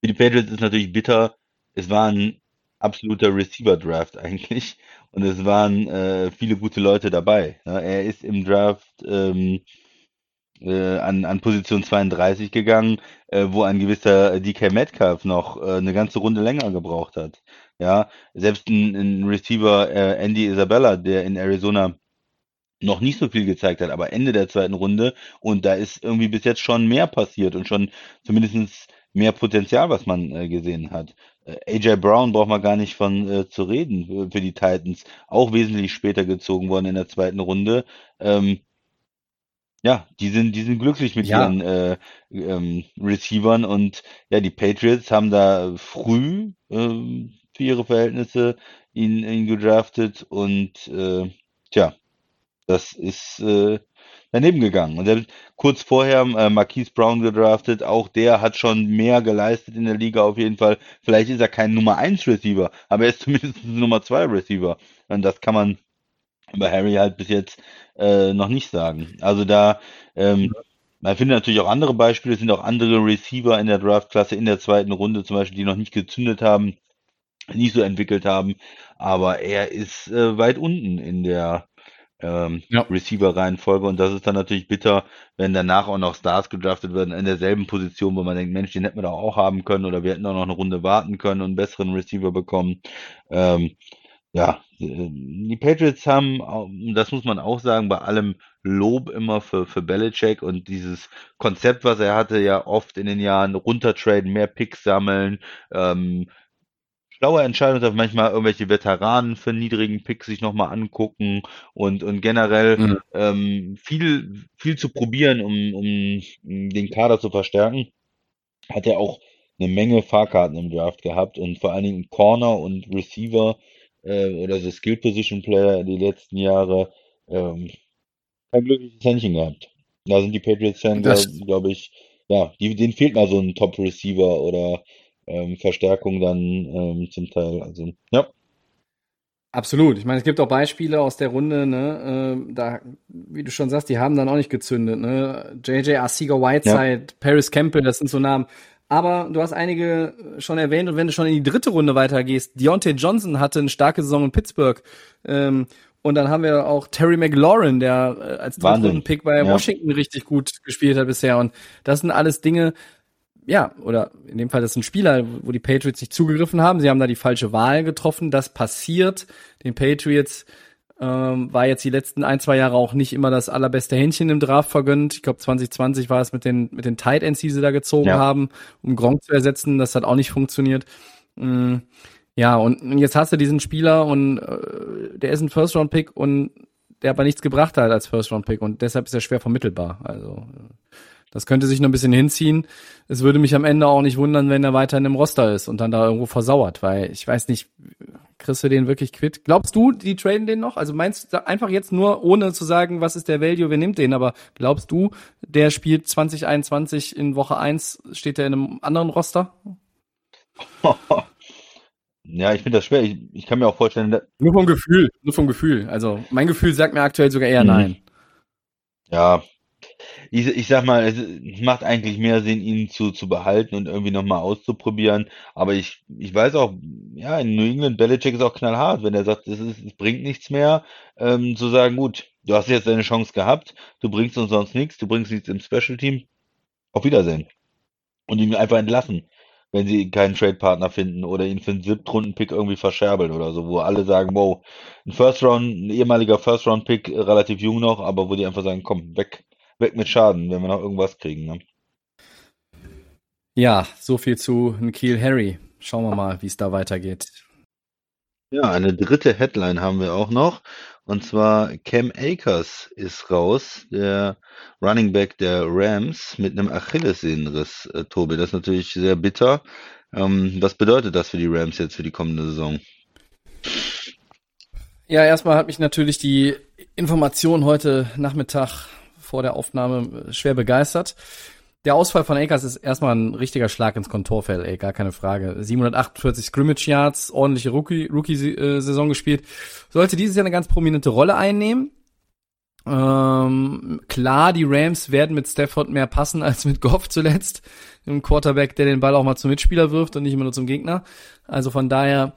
für die Patriots ist natürlich bitter. Es war ein absoluter Receiver-Draft eigentlich und es waren äh, viele gute Leute dabei. Ja, er ist im Draft ähm, äh, an, an Position 32 gegangen, äh, wo ein gewisser DK Metcalf noch äh, eine ganze Runde länger gebraucht hat. Ja, selbst ein, ein Receiver äh, Andy Isabella, der in Arizona noch nicht so viel gezeigt hat, aber Ende der zweiten Runde und da ist irgendwie bis jetzt schon mehr passiert und schon zumindestens mehr Potenzial, was man äh, gesehen hat. Äh, AJ Brown braucht man gar nicht von äh, zu reden für, die Titans, auch wesentlich später gezogen worden in der zweiten Runde. Ähm, ja, die sind, die sind glücklich mit ja. ihren äh, ähm, Receivern und ja, die Patriots haben da früh ähm, für ihre Verhältnisse ihn, ihn gedraftet und äh, tja, das ist äh, daneben gegangen. Und selbst kurz vorher äh, Marquise Brown gedraftet, auch der hat schon mehr geleistet in der Liga auf jeden Fall. Vielleicht ist er kein Nummer 1 Receiver, aber er ist zumindest ein Nummer 2 Receiver. Und das kann man bei Harry halt bis jetzt äh, noch nicht sagen. Also da, ähm, man findet natürlich auch andere Beispiele, es sind auch andere Receiver in der Draftklasse in der zweiten Runde zum Beispiel, die noch nicht gezündet haben, nicht so entwickelt haben, aber er ist äh, weit unten in der ähm, ja. Receiver-Reihenfolge. Und das ist dann natürlich bitter, wenn danach auch noch Stars gedraftet werden in derselben Position, wo man denkt, Mensch, den hätten wir doch auch haben können oder wir hätten auch noch eine Runde warten können und einen besseren Receiver bekommen. Ähm, ja, die Patriots haben, das muss man auch sagen, bei allem Lob immer für, für Belichick und dieses Konzept, was er hatte, ja oft in den Jahren runtertraden, mehr Picks sammeln, ähm, schlaue Entscheidung, dass manchmal irgendwelche Veteranen für niedrigen Pick sich nochmal angucken und, und generell mhm. ähm, viel, viel zu probieren, um, um den Kader zu verstärken. Hat er auch eine Menge Fahrkarten im Draft gehabt und vor allen Dingen Corner und Receiver äh, oder so Skill Position Player die letzten Jahre ähm, kein glückliches Händchen gehabt. Da sind die Patriots-Fans, glaube ich, ja, die, denen fehlt mal so ein Top-Receiver oder ähm, Verstärkung dann ähm, zum Teil. Also, ja. Absolut. Ich meine, es gibt auch Beispiele aus der Runde, ne, äh, da, wie du schon sagst, die haben dann auch nicht gezündet, ne. JJ Arcega Whiteside, ja. Paris Campbell, das sind so Namen. Aber du hast einige schon erwähnt und wenn du schon in die dritte Runde weitergehst, Deontay Johnson hatte eine starke Saison in Pittsburgh. Ähm, und dann haben wir auch Terry McLaurin, der äh, als Drittrunden-Pick bei ja. Washington richtig gut gespielt hat bisher. Und das sind alles Dinge, ja, oder in dem Fall das ist ein Spieler, wo die Patriots nicht zugegriffen haben. Sie haben da die falsche Wahl getroffen. Das passiert. Den Patriots ähm, war jetzt die letzten ein, zwei Jahre auch nicht immer das allerbeste Händchen im Draft vergönnt. Ich glaube, 2020 war es mit den, mit den Tight Ends, die sie da gezogen ja. haben, um Gronk zu ersetzen. Das hat auch nicht funktioniert. Mhm. Ja, und jetzt hast du diesen Spieler und äh, der ist ein First-Round-Pick und der aber nichts gebracht hat als First-Round-Pick und deshalb ist er schwer vermittelbar. Also das könnte sich noch ein bisschen hinziehen. Es würde mich am Ende auch nicht wundern, wenn er weiter in dem Roster ist und dann da irgendwo versauert, weil ich weiß nicht, kriegst du den wirklich quitt? Glaubst du, die traden den noch? Also meinst du einfach jetzt nur, ohne zu sagen, was ist der Value, wer nimmt den, aber glaubst du, der spielt 2021 in Woche 1, steht er in einem anderen Roster? Ja, ich finde das schwer. Ich, ich, kann mir auch vorstellen. Nur vom Gefühl, nur vom Gefühl. Also mein Gefühl sagt mir aktuell sogar eher mhm. nein. Ja, ich, ich sag mal, es macht eigentlich mehr Sinn, ihn zu, zu behalten und irgendwie nochmal auszuprobieren. Aber ich, ich weiß auch, ja, in New England, Belichick ist auch knallhart, wenn er sagt, es, ist, es bringt nichts mehr, ähm, zu sagen, gut, du hast jetzt deine Chance gehabt, du bringst uns sonst nichts, du bringst nichts im Special Team. Auf Wiedersehen. Und ihn einfach entlassen. wenn sie keinen Trade-Partner finden oder ihn für einen Siebtrunden-Pick irgendwie verscherbeln oder so, wo alle sagen, wow, ein First-Round, ein ehemaliger First-Round-Pick, relativ jung noch, aber wo die einfach sagen, komm, weg, weg mit Schaden, wenn wir noch irgendwas kriegen. Ne? Ja, so viel zu Kiel Harry. Schauen wir mal, wie es da weitergeht. Ja, eine dritte Headline haben wir auch noch. Und zwar Cam Akers ist raus, der Running Back der Rams mit einem Achillessehnenriss, äh, Tobi. Das ist natürlich sehr bitter. Ähm, was bedeutet das für die Rams jetzt für die kommende Saison? Ja, erstmal hat mich natürlich die Information heute Nachmittag vor der Aufnahme schwer begeistert. Der Ausfall von Akers ist erstmal ein richtiger Schlag ins Kontorfeld, ey, gar keine Frage. 748 Scrimmage Yards, ordentliche Rookie-Saison Rookie, gespielt. Sollte dieses Jahr eine ganz prominente Rolle einnehmen. Ähm, klar, die Rams werden mit Stafford mehr passen als mit Goff zuletzt. Ein Quarterback, der den Ball auch mal zum Mitspieler wirft und nicht immer nur zum Gegner. Also von daher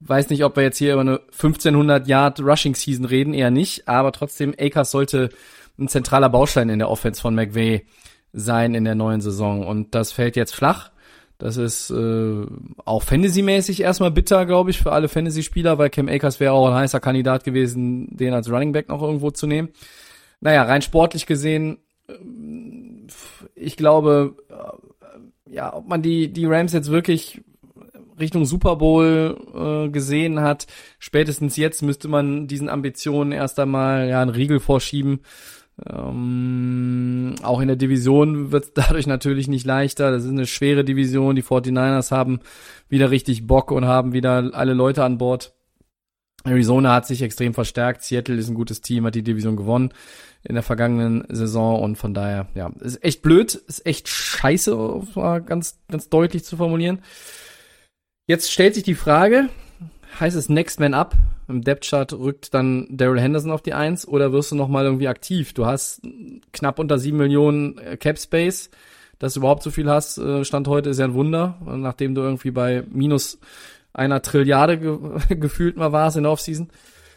weiß nicht, ob wir jetzt hier über eine 1500 Yard Rushing Season reden, eher nicht. Aber trotzdem, Akers sollte ein zentraler Baustein in der Offense von McVay sein in der neuen Saison. Und das fällt jetzt flach. Das ist äh, auch Fantasy-mäßig erstmal bitter, glaube ich, für alle Fantasy-Spieler, weil Cam Akers wäre auch ein heißer Kandidat gewesen, den als Running Back noch irgendwo zu nehmen. Naja, rein sportlich gesehen, äh, ich glaube, äh, ja, ob man die, die Rams jetzt wirklich Richtung Super Bowl äh, gesehen hat, spätestens jetzt müsste man diesen Ambitionen erst einmal ja einen Riegel vorschieben ähm, auch in der Division wird es dadurch natürlich nicht leichter. Das ist eine schwere Division. Die 49ers haben wieder richtig Bock und haben wieder alle Leute an Bord. Arizona hat sich extrem verstärkt. Seattle ist ein gutes Team, hat die Division gewonnen in der vergangenen Saison und von daher, ja, ist echt blöd, ist echt scheiße, um ganz, ganz deutlich zu formulieren. Jetzt stellt sich die Frage, heißt es Next Man Up? Im Depth Chart rückt dann Daryl Henderson auf die Eins oder wirst du nochmal irgendwie aktiv? Du hast knapp unter sieben Millionen äh, Cap Space. Dass du überhaupt so viel hast, äh, Stand heute ist ja ein Wunder, nachdem du irgendwie bei minus einer Trilliarde ge gefühlt mal warst in der Offseason.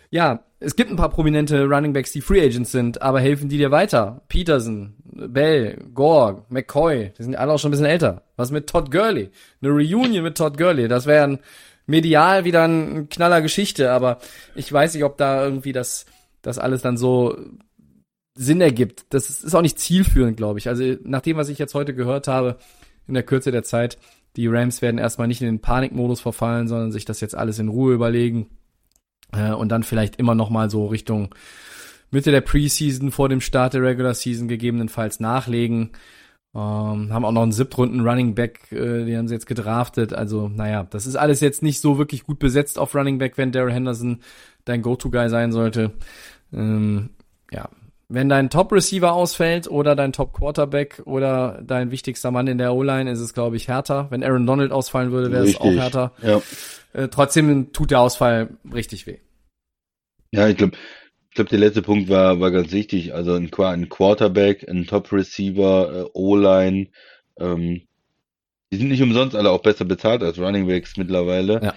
Ja, es gibt ein paar prominente Running Backs, die Free Agents sind, aber helfen die dir weiter? Peterson, Bell, Gore, McCoy, die sind alle auch schon ein bisschen älter. Was mit Todd Gurley? Eine Reunion mit Todd Gurley, das wären medial wieder ein knaller Geschichte, aber ich weiß nicht, ob da irgendwie das, das alles dann so Sinn ergibt. Das ist auch nicht zielführend, glaube ich. Also nach dem, was ich jetzt heute gehört habe, in der Kürze der Zeit, die Rams werden erstmal nicht in den Panikmodus verfallen, sondern sich das jetzt alles in Ruhe überlegen äh, und dann vielleicht immer noch mal so Richtung Mitte der Preseason vor dem Start der Regular Season gegebenenfalls nachlegen. Ähm, haben auch noch einen Siebtrunden Running Back, äh, die haben sie jetzt gedraftet. Also, naja, das ist alles jetzt nicht so wirklich gut besetzt auf Running Back, wenn Daryl Henderson dein Go-To-Guy sein sollte. Ähm, ja, wenn dein Top-Receiver ausfällt oder dein Top-Quarterback oder dein wichtigster Mann in der O-Line, ist es, glaube ich, härter. Wenn Aaron Donald ausfallen würde, wäre es auch härter. Ja. Äh, trotzdem tut der Ausfall richtig weh. Ja, ich glaube, glaube, der letzte Punkt war, war ganz wichtig. Also ein, ein Quarterback, ein Top-Receiver, äh, O-Line, ähm, die sind nicht umsonst alle auch besser bezahlt als Running Backs mittlerweile, ja.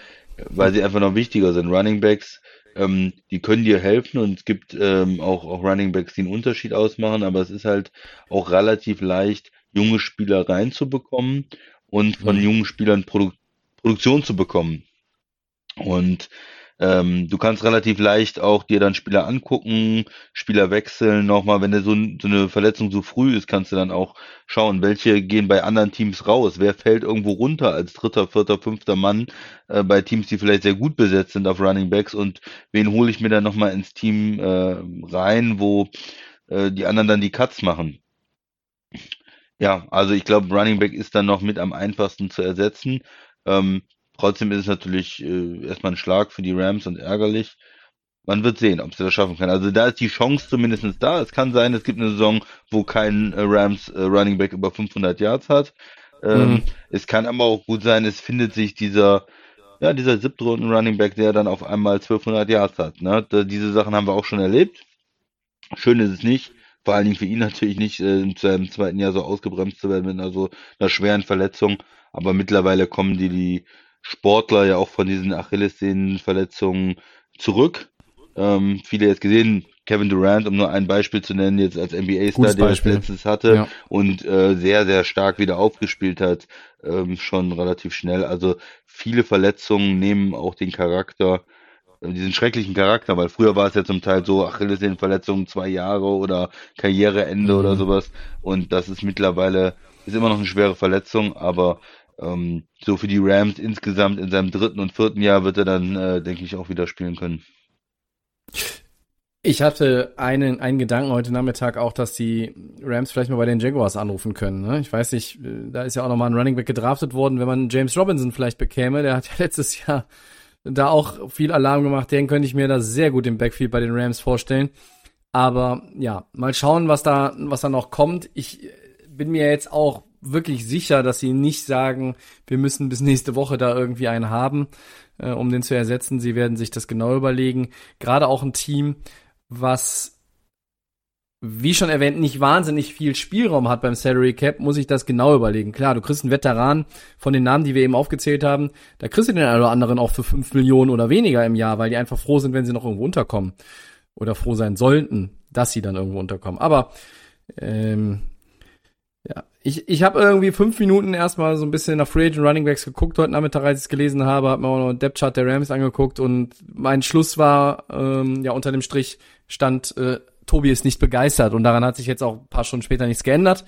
weil sie einfach noch wichtiger sind. Running Backs, ähm, die können dir helfen und es gibt ähm, auch, auch Running Backs, die einen Unterschied ausmachen, aber es ist halt auch relativ leicht, junge Spieler reinzubekommen und von mhm. jungen Spielern Produ Produktion zu bekommen. Und ähm, du kannst relativ leicht auch dir dann Spieler angucken, Spieler wechseln nochmal. Wenn so, so eine Verletzung so früh ist, kannst du dann auch schauen, welche gehen bei anderen Teams raus. Wer fällt irgendwo runter als dritter, vierter, fünfter Mann äh, bei Teams, die vielleicht sehr gut besetzt sind auf Running Backs und wen hole ich mir dann nochmal ins Team äh, rein, wo äh, die anderen dann die Cuts machen. Ja, also ich glaube, Running Back ist dann noch mit am einfachsten zu ersetzen. Ähm, Trotzdem ist es natürlich äh, erstmal ein Schlag für die Rams und ärgerlich. Man wird sehen, ob sie das schaffen können. Also da ist die Chance zumindest da. Es kann sein, es gibt eine Saison, wo kein äh, Rams äh, Running Back über 500 Yards hat. Ähm, mhm. Es kann aber auch gut sein, es findet sich dieser, ja, dieser siebtrunden Running Back, der dann auf einmal 1200 Yards hat. Ne? Da, diese Sachen haben wir auch schon erlebt. Schön ist es nicht. Vor allen Dingen für ihn natürlich nicht, äh, in seinem zweiten Jahr so ausgebremst zu werden mit einer so einer schweren Verletzung. Aber mittlerweile kommen die, die Sportler ja auch von diesen Achillessehnenverletzungen zurück. Ähm, viele jetzt gesehen, Kevin Durant, um nur ein Beispiel zu nennen, jetzt als NBA-Star, der es letztes hatte ja. und äh, sehr, sehr stark wieder aufgespielt hat, ähm, schon relativ schnell. Also viele Verletzungen nehmen auch den Charakter, äh, diesen schrecklichen Charakter, weil früher war es ja zum Teil so, Achillessehnenverletzungen zwei Jahre oder Karriereende mhm. oder sowas und das ist mittlerweile, ist immer noch eine schwere Verletzung, aber ähm, so für die Rams insgesamt in seinem dritten und vierten Jahr wird er dann, äh, denke ich, auch wieder spielen können. Ich hatte einen, einen Gedanken heute Nachmittag auch, dass die Rams vielleicht mal bei den Jaguars anrufen können. Ne? Ich weiß nicht, äh, da ist ja auch nochmal ein Running Back gedraftet worden, wenn man James Robinson vielleicht bekäme. Der hat ja letztes Jahr da auch viel Alarm gemacht. Den könnte ich mir da sehr gut im Backfield bei den Rams vorstellen. Aber ja, mal schauen, was da, was da noch kommt. Ich bin mir jetzt auch wirklich sicher, dass sie nicht sagen, wir müssen bis nächste Woche da irgendwie einen haben, äh, um den zu ersetzen. Sie werden sich das genau überlegen. Gerade auch ein Team, was wie schon erwähnt, nicht wahnsinnig viel Spielraum hat beim Salary Cap, muss ich das genau überlegen. Klar, du kriegst einen Veteran von den Namen, die wir eben aufgezählt haben, da kriegst du den einen oder anderen auch für fünf Millionen oder weniger im Jahr, weil die einfach froh sind, wenn sie noch irgendwo unterkommen. Oder froh sein sollten, dass sie dann irgendwo unterkommen. Aber ähm, ich, ich habe irgendwie fünf Minuten erstmal so ein bisschen nach Free Agent Running Backs geguckt heute Nachmittag, als ich es gelesen habe, habe mir auch noch Depth Chart der Rams angeguckt und mein Schluss war, ähm, ja, unter dem Strich stand, äh, Tobi ist nicht begeistert und daran hat sich jetzt auch ein paar Stunden später nichts geändert.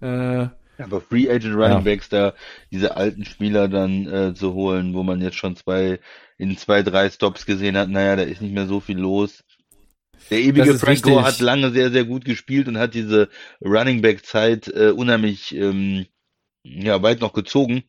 Äh, aber Free Agent Running Backs, da diese alten Spieler dann äh, zu holen, wo man jetzt schon zwei in zwei, drei Stops gesehen hat, naja, da ist nicht mehr so viel los. Der ewige Franco richtig. hat lange sehr, sehr gut gespielt und hat diese Running Back Zeit äh, unheimlich ähm, ja, weit noch gezogen.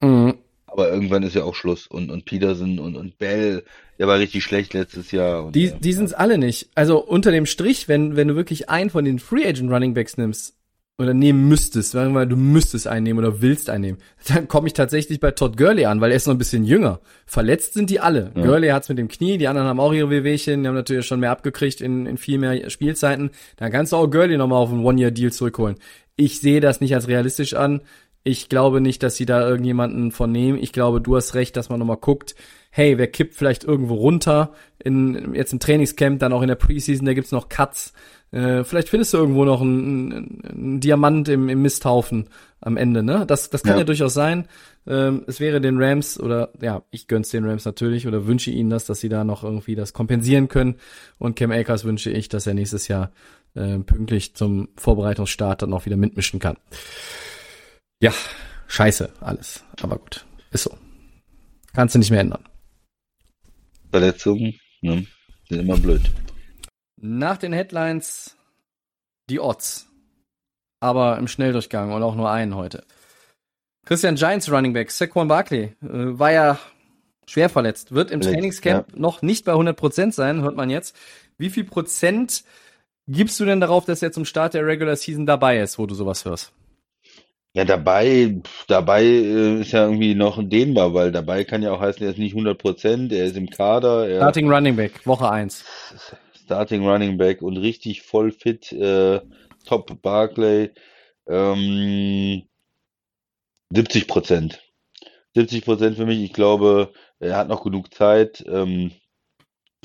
Mhm. Aber irgendwann ist ja auch Schluss. Und, und Peterson und, und Bell, der war richtig schlecht letztes Jahr. Und, die die sind es alle nicht. Also unter dem Strich, wenn, wenn du wirklich einen von den Free Agent Running Backs nimmst, oder nehmen müsstest, sagen wir mal, du müsstest einnehmen oder willst einnehmen, dann komme ich tatsächlich bei Todd Gurley an, weil er ist noch ein bisschen jünger. Verletzt sind die alle. Ja. Gurley hat's mit dem Knie, die anderen haben auch ihre Wehwehchen, die haben natürlich schon mehr abgekriegt in, in viel mehr Spielzeiten. Dann kannst du auch Gurley nochmal auf einen One-Year-Deal zurückholen. Ich sehe das nicht als realistisch an. Ich glaube nicht, dass sie da irgendjemanden von nehmen. Ich glaube, du hast recht, dass man nochmal guckt, hey, wer kippt vielleicht irgendwo runter in, jetzt im Trainingscamp, dann auch in der Preseason, da gibt's noch Cuts äh, vielleicht findest du irgendwo noch einen, einen Diamant im, im Misthaufen am Ende, ne? Das, das kann ja, ja durchaus sein. Ähm, es wäre den Rams oder ja, ich gönn's den Rams natürlich oder wünsche ihnen das, dass sie da noch irgendwie das kompensieren können. Und Cam Akers wünsche ich, dass er nächstes Jahr äh, pünktlich zum Vorbereitungsstart dann auch wieder mitmischen kann. Ja, scheiße, alles. Aber gut, ist so. Kannst du nicht mehr ändern. Verletzungen, ne? Sind immer blöd. Nach den Headlines die Odds. Aber im Schnelldurchgang und auch nur einen heute. Christian Giants Running Back, Saquon Barkley, äh, war ja schwer verletzt, wird im Trainingscamp ja. noch nicht bei 100% sein, hört man jetzt. Wie viel Prozent gibst du denn darauf, dass er zum Start der Regular Season dabei ist, wo du sowas hörst? Ja, dabei, dabei äh, ist ja irgendwie noch dehnbar, weil dabei kann ja auch heißen, er ist nicht 100%, er ist im Kader. Starting Running Back, Woche 1. Starting Running Back und richtig voll fit, äh, Top Barclay, ähm, 70 Prozent. 70 Prozent für mich. Ich glaube, er hat noch genug Zeit, ähm,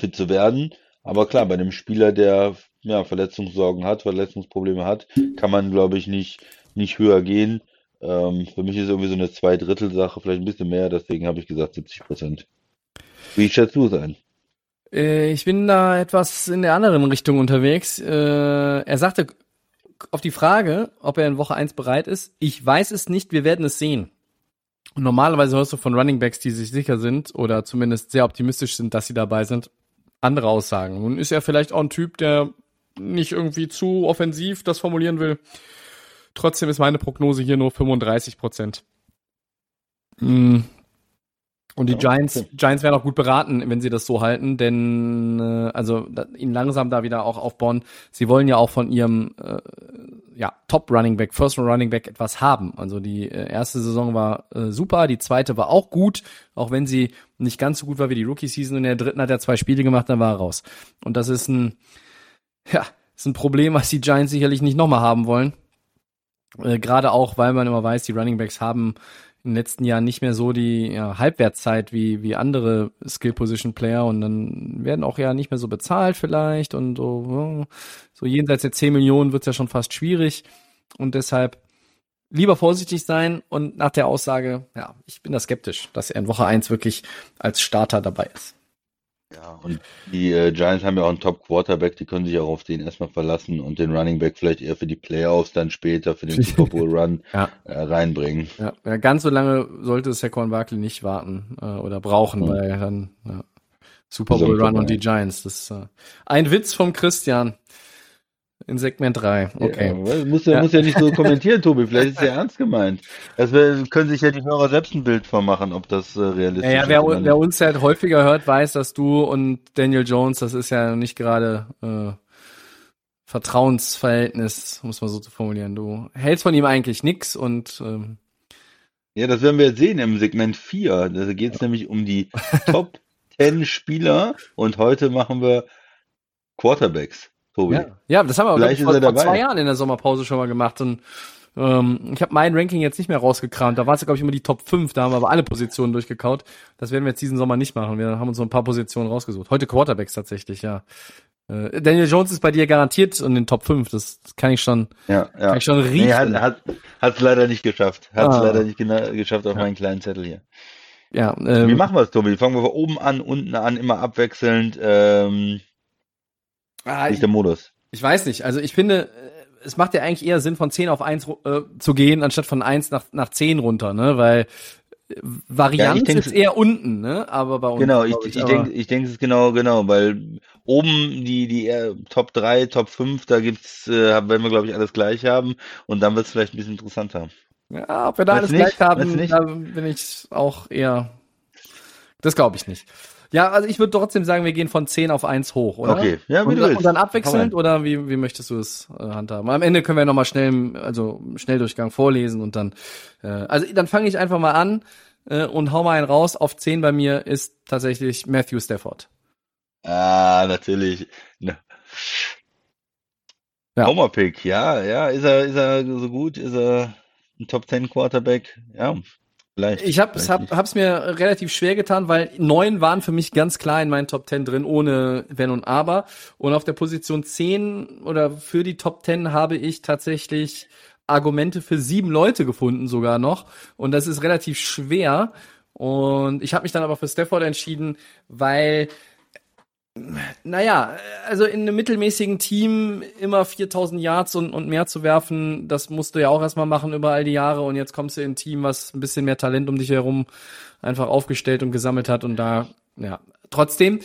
fit zu werden. Aber klar, bei einem Spieler, der ja, Verletzungssorgen hat, Verletzungsprobleme hat, kann man, glaube ich, nicht, nicht höher gehen. Ähm, für mich ist es irgendwie so eine Zweidrittel-Sache, vielleicht ein bisschen mehr, deswegen habe ich gesagt 70 Prozent. Wie schätzt du es ein? Äh, ich bin da etwas in der anderen Richtung unterwegs. Äh, er sagte auf die Frage, ob er in Woche 1 bereit ist, ich weiß es nicht, wir werden es sehen. Und normalerweise hörst du von Running Backs, die sich sicher sind oder zumindest sehr optimistisch sind, dass sie dabei sind, andere Aussagen. Nun ist er vielleicht auch ein Typ, der nicht irgendwie zu offensiv das formulieren will. Trotzdem ist meine Prognose hier nur 35 Prozent. Und die ja, Giants, okay. Giants wären auch gut beraten, wenn sie das so halten, denn äh, also da, ihn langsam da wieder auch aufbauen. Sie wollen ja auch von ihrem äh, ja, Top Running Back, First Running Back etwas haben. Also die äh, erste Saison war äh, super, die zweite war auch gut, auch wenn sie nicht ganz so gut war wie die Rookie Season. In der dritten hat er zwei Spiele gemacht, dann war er raus. Und das ist ein ja, ist ein Problem, was die Giants sicherlich nicht nochmal haben wollen. Äh, Gerade auch, weil man immer weiß, die Running Backs haben in den letzten Jahren nicht mehr so die ja, Halbwertszeit wie, wie andere Skill-Position-Player und dann werden auch ja nicht mehr so bezahlt vielleicht und so, so jenseits der 10 Millionen wird's ja schon fast schwierig und deshalb lieber vorsichtig sein und nach der Aussage, ja, ich bin da skeptisch, dass er in Woche eins wirklich als Starter dabei ist. Ja, und die äh, Giants haben ja auch einen Top-Quarterback, die können sich auch auf den erstmal verlassen und den Running Back vielleicht eher für die Playoffs dann später, für den Super Bowl-Run Ja. äh, reinbringen. Ja, ja, ganz so lange sollte Saquon Barkley nicht warten äh, oder brauchen, Hm. weil dann ja, Super Ist er Bowl Run vorbei. und die Giants. Das ist äh, ein Witz vom Christian in Segment 3. Okay. Ja, muss, ja, Ja. muss ja nicht so kommentieren, Tobi. Vielleicht ist es ja ernst gemeint. Das wär, können sich ja die Hörer selbst ein Bild von machen, ob das äh, realistisch Ja, ja, ist. wer, wer uns halt häufiger hört, weiß, dass du und Daniel Jones, das ist ja nicht gerade äh, Vertrauensverhältnis, es mal so zu formulieren. Du hältst von ihm eigentlich nix und ähm, Ja, das werden wir jetzt sehen im Segment 4. Da geht es nämlich um die Top 10 Spieler und heute machen wir Quarterbacks, Tobi. Ja, ja das haben wir Vielleicht vor, vor zwei Jahren in der Sommerpause schon mal gemacht. Und ähm, ich habe mein Ranking jetzt nicht mehr rausgekramt. Da war es, glaube ich, immer die Top 5. Da haben wir aber alle Positionen durchgekaut. Das werden wir jetzt diesen Sommer nicht machen. Wir haben uns so ein paar Positionen rausgesucht. Heute Quarterbacks tatsächlich, ja. Äh, Daniel Jones ist bei dir garantiert in den Top 5. Das kann ich schon, Ja, ja. kann ich schon riechen. Nee, hat hat hat's leider nicht geschafft. Hat's Ah. leider nicht geschafft auf meinen kleinen Zettel hier. ja, Wie ähm, machen wir es, Tobi? Fangen wir von oben an, unten an, immer abwechselnd. Ähm, ah, ich, ist der Modus? ich weiß nicht. Also ich finde, äh, es macht ja eigentlich eher Sinn, von 10 auf 1 ru- äh, zu gehen, anstatt von 1 nach, nach 10 runter, ne? Weil äh, Varianz denk- ist eher unten, ne? Aber bei uns. Genau, ich, ich, aber- denke, ich denke es ist genau, genau, weil oben die, die äh, Top 3, Top 5, da gibt's, äh, werden wir, glaube ich, alles gleich haben und dann wird es vielleicht ein bisschen interessanter. Ja, ob wir da Meinst alles gleich nicht? Meinst haben, nicht? da bin ich auch eher. Das glaube ich nicht. Ja, also ich würde trotzdem sagen, wir gehen von 10 auf 1 hoch, oder? Okay, ja, wie und, du dann- willst. und dann abwechselnd oder wie, wie möchtest du es äh, handhaben? Am Ende können wir nochmal schnell, also Schnelldurchgang vorlesen und dann, äh, also dann fange ich einfach mal an äh, und hau mal einen raus. Auf 10 bei mir ist tatsächlich Matthew Stafford. Ah, natürlich. Ne. Ja. Homer-Pick, ja, ja, ist er, ist er so gut? Ist er ein Top 10 Quarterback? Ja, vielleicht. Ich habe vielleicht hab, hab's mir relativ schwer getan, weil neun waren für mich ganz klar in meinen Top 10 drin, ohne Wenn und Aber. Und auf der Position 10 oder für die Top 10 habe ich tatsächlich Argumente für sieben Leute gefunden sogar noch. Und das ist relativ schwer. Und ich habe mich dann aber für Stafford entschieden, weil naja, also in einem mittelmäßigen Team immer 4000 Yards und, und mehr zu werfen, das musst du ja auch erstmal machen über all die Jahre. Und jetzt kommst du in ein Team, was ein bisschen mehr Talent um dich herum einfach aufgestellt und gesammelt hat. Und da, ja, trotzdem,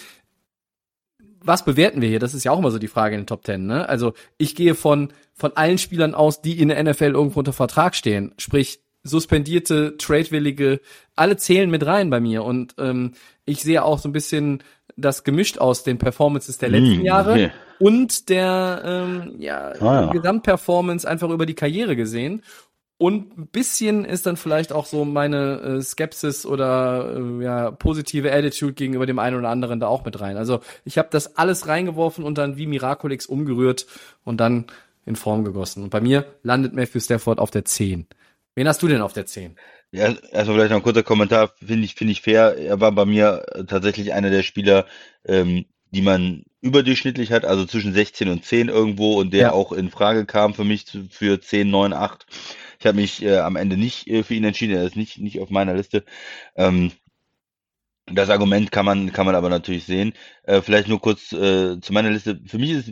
was bewerten wir hier? Das ist ja auch immer so die Frage in den Top Ten, ne? Also ich gehe von, von allen Spielern aus, die in der NFL irgendwo unter Vertrag stehen, sprich suspendierte, tradewillige, alle zählen mit rein bei mir. Und ähm, ich sehe auch so ein bisschen das gemischt aus den Performances der letzten Hm, Jahre okay. und der ähm, ja, Ah, ja. Gesamtperformance einfach über die Karriere gesehen. Und ein bisschen ist dann vielleicht auch so meine äh, Skepsis oder äh, ja, positive Attitude gegenüber dem einen oder anderen da auch mit rein. Also ich habe das alles reingeworfen und dann wie Miraculix umgerührt und dann in Form gegossen. Und bei mir landet Matthew Stafford auf der 10. Wen hast du denn auf der 10? Ja, erstmal vielleicht noch ein kurzer Kommentar, finde ich, finde ich fair. Er war bei mir äh, tatsächlich einer der Spieler, ähm, die man überdurchschnittlich hat, also zwischen 16 und 10 irgendwo und der Ja. auch in Frage kam für mich zu- für 10, 9, 8. Ich habe mich äh, am Ende nicht äh, für ihn entschieden, er ist nicht, nicht auf meiner Liste. Ähm, das Argument kann man, kann man aber natürlich sehen. Äh, vielleicht nur kurz äh, zu meiner Liste. Für mich ist,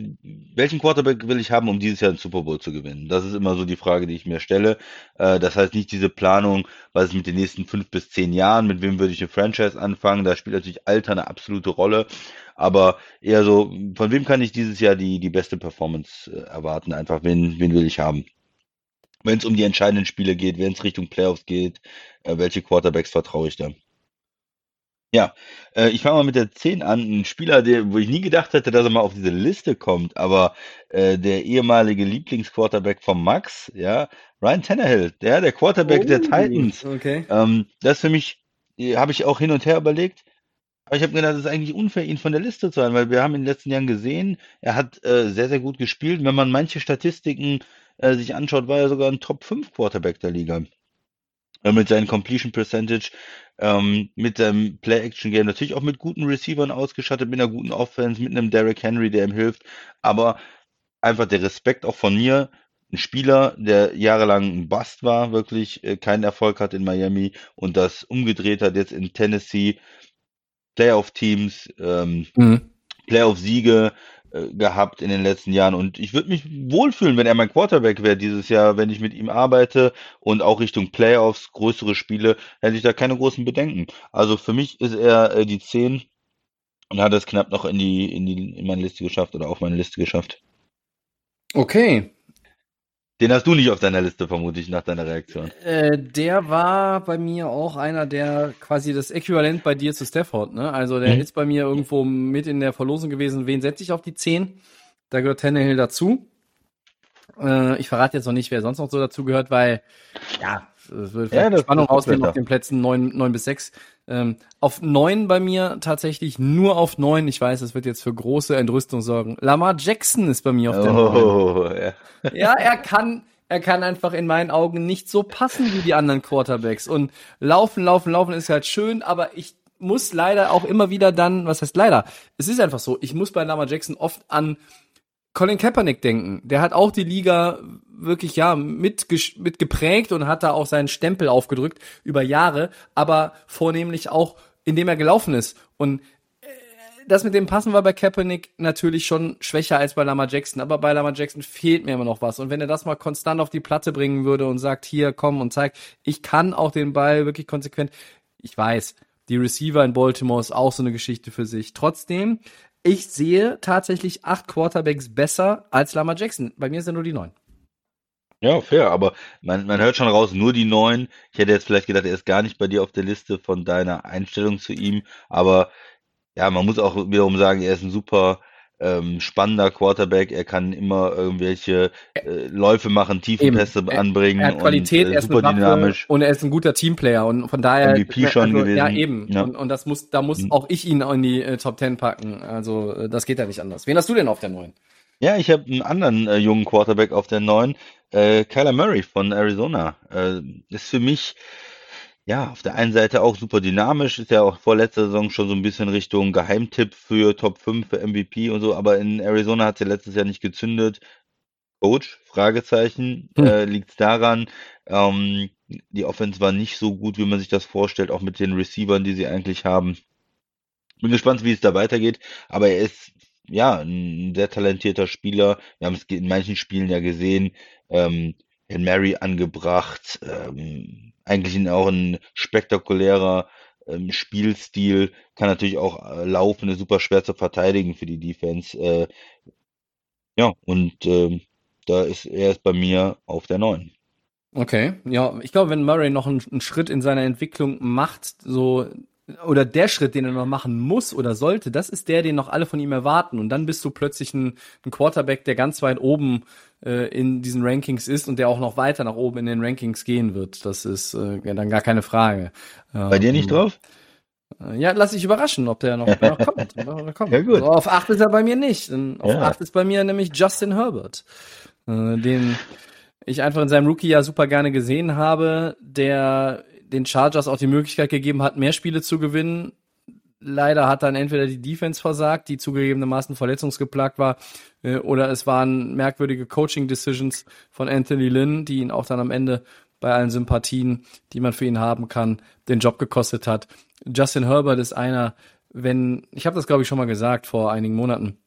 welchen Quarterback will ich haben, um dieses Jahr einen Super Bowl zu gewinnen? Das ist immer so die Frage, die ich mir stelle. Äh, das heißt nicht diese Planung, was ist mit den nächsten fünf bis zehn Jahren, mit wem würde ich eine Franchise anfangen? Da spielt natürlich Alter eine absolute Rolle. Aber eher so, von wem kann ich dieses Jahr die, die beste Performance äh, erwarten? Einfach, wen, wen will ich haben? Wenn es um die entscheidenden Spiele geht, wenn es Richtung Playoffs geht, äh, welche Quarterbacks vertraue ich da? Ja, äh, ich fange mal mit der 10 an. Ein Spieler, der, wo ich nie gedacht hätte, dass er mal auf diese Liste kommt, aber äh, der ehemalige Lieblingsquarterback von Max, ja, Ryan Tannehill, der, der Quarterback der Titans. Okay. Ähm, das ist für mich, äh, habe ich auch hin und her überlegt. Aber ich habe gedacht, es ist eigentlich unfair, ihn von der Liste zu haben, weil wir haben in den letzten Jahren gesehen, er hat äh, sehr, sehr gut gespielt. Wenn man manche Statistiken äh, sich anschaut, war er sogar ein Top 5 Quarterback der Liga. äh, mit seinem Completion Percentage, ähm, mit seinem Play-Action-Game, natürlich auch mit guten Receivern ausgestattet, mit einer guten Offense, mit einem Derrick Henry, der ihm hilft, aber einfach der Respekt auch von mir, ein Spieler, der jahrelang ein Bust war, wirklich äh, keinen Erfolg hat in Miami und das umgedreht hat jetzt in Tennessee, Playoff-Teams, ähm, mhm. Playoff-Siege, äh, gehabt in den letzten Jahren. Und ich würde mich wohlfühlen, wenn er mein Quarterback wäre dieses Jahr, wenn ich mit ihm arbeite und auch Richtung Playoffs, größere Spiele, hätte ich da keine großen Bedenken. Also für mich ist er äh, die 10 und hat es knapp noch in die, in die, in meine Liste geschafft oder auf meine Liste geschafft. Okay, den hast du nicht auf deiner Liste, vermute ich, nach deiner Reaktion. Äh, der war bei mir auch einer, der quasi das Äquivalent bei dir zu Stafford, ne? Also der mhm. ist bei mir irgendwo mit in der Verlosung gewesen. Wen setze ich auf die 10? Da gehört Tannehill dazu. Äh, ich verrate jetzt noch nicht, wer sonst noch so dazu gehört, weil, ja, es würde ja, das Spannung rausnehmen auf den Plätzen 9, 9 bis 6. Ähm, auf 9 bei mir tatsächlich nur auf 9. Ich weiß, es wird jetzt für große Entrüstung sorgen. Lamar Jackson ist bei mir auf der oh, 9. Ja. ja, er kann, er kann einfach in meinen Augen nicht so passen wie die anderen Quarterbacks. Und laufen, laufen, laufen ist halt schön, aber ich muss leider auch immer wieder dann, was heißt leider? Es ist einfach so, ich muss bei Lamar Jackson oft an Colin Kaepernick denken. Der hat auch die Liga wirklich ja mit, mit geprägt und hat da auch seinen Stempel aufgedrückt über Jahre, aber vornehmlich auch indem er gelaufen ist und äh, das mit dem Passen war bei Kaepernick natürlich schon schwächer als bei Lama Jackson, aber bei Lama Jackson fehlt mir immer noch was. Und wenn er das mal konstant auf die Platte bringen würde und sagt, hier, komm und zeig, ich kann auch den Ball wirklich konsequent, ich weiß, die Receiver in Baltimore ist auch so eine Geschichte für sich. Trotzdem, ich sehe tatsächlich acht Quarterbacks besser als Lama Jackson. Bei mir sind nur die neun. Ja, fair, aber man, man hört schon raus, nur die neun. Ich hätte jetzt vielleicht gedacht, er ist gar nicht bei dir auf der Liste von deiner Einstellung zu ihm, aber ja, man muss auch wiederum sagen, er ist ein super ähm, spannender Quarterback. Er kann immer irgendwelche äh, Läufe machen, Tiefenpässe anbringen. Er hat Qualität, und, äh, er ist super dynamisch. Und er ist ein guter Teamplayer und von daher. MVP schon also, gewesen. Ja, eben. Ja. Und, und das muss, da muss mhm. auch ich ihn in die äh, Top Ten packen. Also äh, das geht ja nicht anders. Wen hast du denn auf der neuen? Ja, ich habe einen anderen äh, jungen Quarterback auf der neuen. Äh, Kyler Murray von Arizona. Äh, ist für mich ja, auf der einen Seite auch super dynamisch, ist ja auch vor letzter Saison schon so ein bisschen Richtung Geheimtipp für Top 5 für MVP und so, aber in Arizona hat sie letztes Jahr nicht gezündet. Coach? Fragezeichen. Hm. Äh, Liegt daran, ähm, die Offense war nicht so gut, wie man sich das vorstellt, auch mit den Receivern, die sie eigentlich haben. Bin gespannt, wie es da weitergeht, aber er ist ja ein sehr talentierter Spieler. Wir haben es in manchen Spielen ja gesehen. Ähm, Mary angebracht, ähm, eigentlich auch ein spektakulärer ähm, Spielstil, kann natürlich auch äh, laufen, ist super schwer zu verteidigen für die Defense. Äh, ja, und äh, da ist er ist bei mir auf der 9. Okay, ja, ich glaube, wenn Murray noch einen, einen Schritt in seiner Entwicklung macht, so oder der Schritt, den er noch machen muss oder sollte, das ist der, den noch alle von ihm erwarten. Und dann bist du plötzlich ein, ein Quarterback, der ganz weit oben äh, in diesen Rankings ist und der auch noch weiter nach oben in den Rankings gehen wird. Das ist äh, ja, dann gar keine Frage. Bei ähm, dir nicht drauf? Äh, ja, lass dich überraschen, ob der noch, der noch kommt. Noch kommt. Ja, gut. Also auf 8 ist er bei mir nicht. Auf ja. 8 ist bei mir nämlich Justin Herbert. Äh, den ich einfach in seinem Rookie-Jahr super gerne gesehen habe, der den Chargers auch die Möglichkeit gegeben hat, mehr Spiele zu gewinnen. Leider hat dann entweder die Defense versagt, die zugegebenermaßen verletzungsgeplagt war, äh, oder es waren merkwürdige Coaching-Decisions von Anthony Lynn, die ihn auch dann am Ende bei allen Sympathien, die man für ihn haben kann, den Job gekostet hat. Justin Herbert ist einer, wenn, ich habe das glaube ich schon mal gesagt vor einigen Monaten,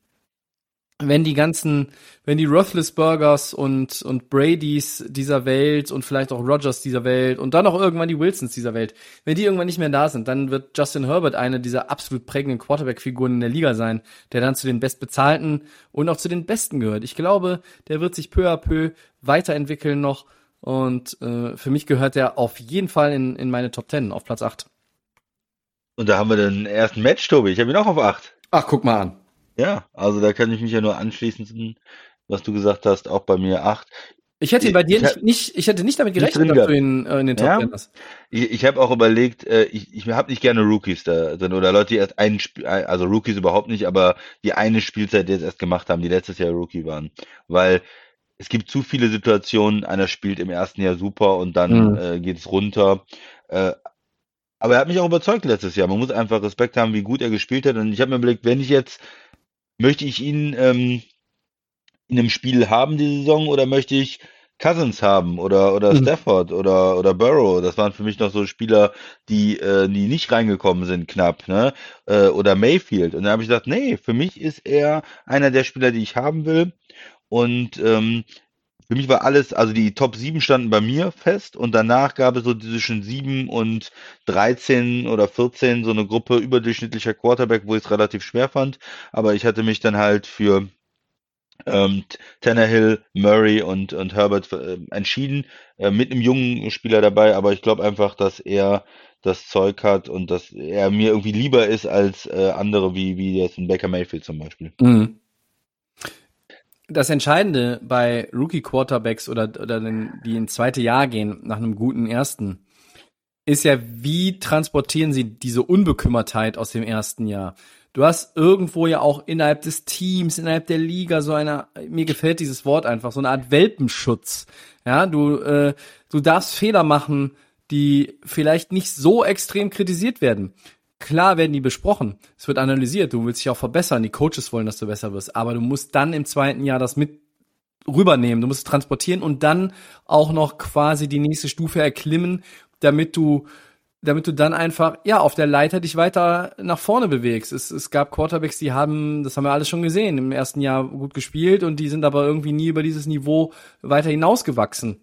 wenn die ganzen, wenn die Roethlisbergers und, und Bradys dieser Welt und vielleicht auch Rogers dieser Welt und dann auch irgendwann die Wilsons dieser Welt, wenn die irgendwann nicht mehr da sind, dann wird Justin Herbert eine dieser absolut prägenden Quarterback-Figuren in der Liga sein, der dann zu den bestbezahlten und auch zu den Besten gehört. Ich glaube, der wird sich peu à peu weiterentwickeln noch und äh, für mich gehört er auf jeden Fall in, in meine Top Ten auf Platz 8. Und da haben wir den ersten Match, Tobi. Ich habe ihn auch auf 8. Ach, guck mal an. Ja, also da kann ich mich ja nur anschließen, was du gesagt hast, auch bei mir acht. Ich hätte bei dir ich, nicht, nicht, ich hätte nicht damit gerechnet, dass du ihn äh, in den Top ja, hast. Ich, ich habe auch überlegt, äh, ich, ich habe nicht gerne Rookies da drin oder Leute, die erst ein Spiel, also Rookies überhaupt nicht, aber die eine Spielzeit jetzt erst gemacht haben, die letztes Jahr Rookie waren. Weil es gibt zu viele Situationen, einer spielt im ersten Jahr super und dann Mhm. äh, geht es runter. Äh, aber er hat mich auch überzeugt letztes Jahr. Man muss einfach Respekt haben, wie gut er gespielt hat. Und ich habe mir überlegt, wenn ich jetzt, möchte ich ihn ähm, in einem Spiel haben diese Saison oder möchte ich Cousins haben oder oder Mhm. Stafford oder oder Burrow? Das waren für mich noch so Spieler, die äh, die nicht reingekommen sind knapp, ne? Äh, oder Mayfield. Und da habe ich gedacht, nee, für mich ist er einer der Spieler, die ich haben will. Und ähm, für mich war alles, also die Top 7 standen bei mir fest und danach gab es so zwischen 7 und 13 oder 14 so eine Gruppe überdurchschnittlicher Quarterback, wo ich es relativ schwer fand. Aber ich hatte mich dann halt für ähm, Tannehill, Murray und, und Herbert äh, entschieden, äh, mit einem jungen Spieler dabei, aber ich glaube einfach, dass er das Zeug hat und dass er mir irgendwie lieber ist als äh, andere, wie, wie jetzt ein Baker Mayfield zum Beispiel. Mhm. Das Entscheidende bei Rookie-Quarterbacks oder, oder den, die ins zweite Jahr gehen, nach einem guten ersten, ist ja, wie transportieren sie diese Unbekümmertheit aus dem ersten Jahr? Du hast irgendwo ja auch innerhalb des Teams, innerhalb der Liga so einer, mir gefällt dieses Wort einfach, so eine Art Welpenschutz. Ja, du, äh, du darfst Fehler machen, die vielleicht nicht so extrem kritisiert werden. Klar werden die besprochen. Es wird analysiert. Du willst dich auch verbessern. Die Coaches wollen, dass du besser wirst. Aber du musst dann im zweiten Jahr das mit rübernehmen. Du musst es transportieren und dann auch noch quasi die nächste Stufe erklimmen, damit du damit du dann einfach, ja, auf der Leiter dich weiter nach vorne bewegst. Es, es gab Quarterbacks, die haben, das haben wir alles schon gesehen, im ersten Jahr gut gespielt und die sind aber irgendwie nie über dieses Niveau weiter hinausgewachsen.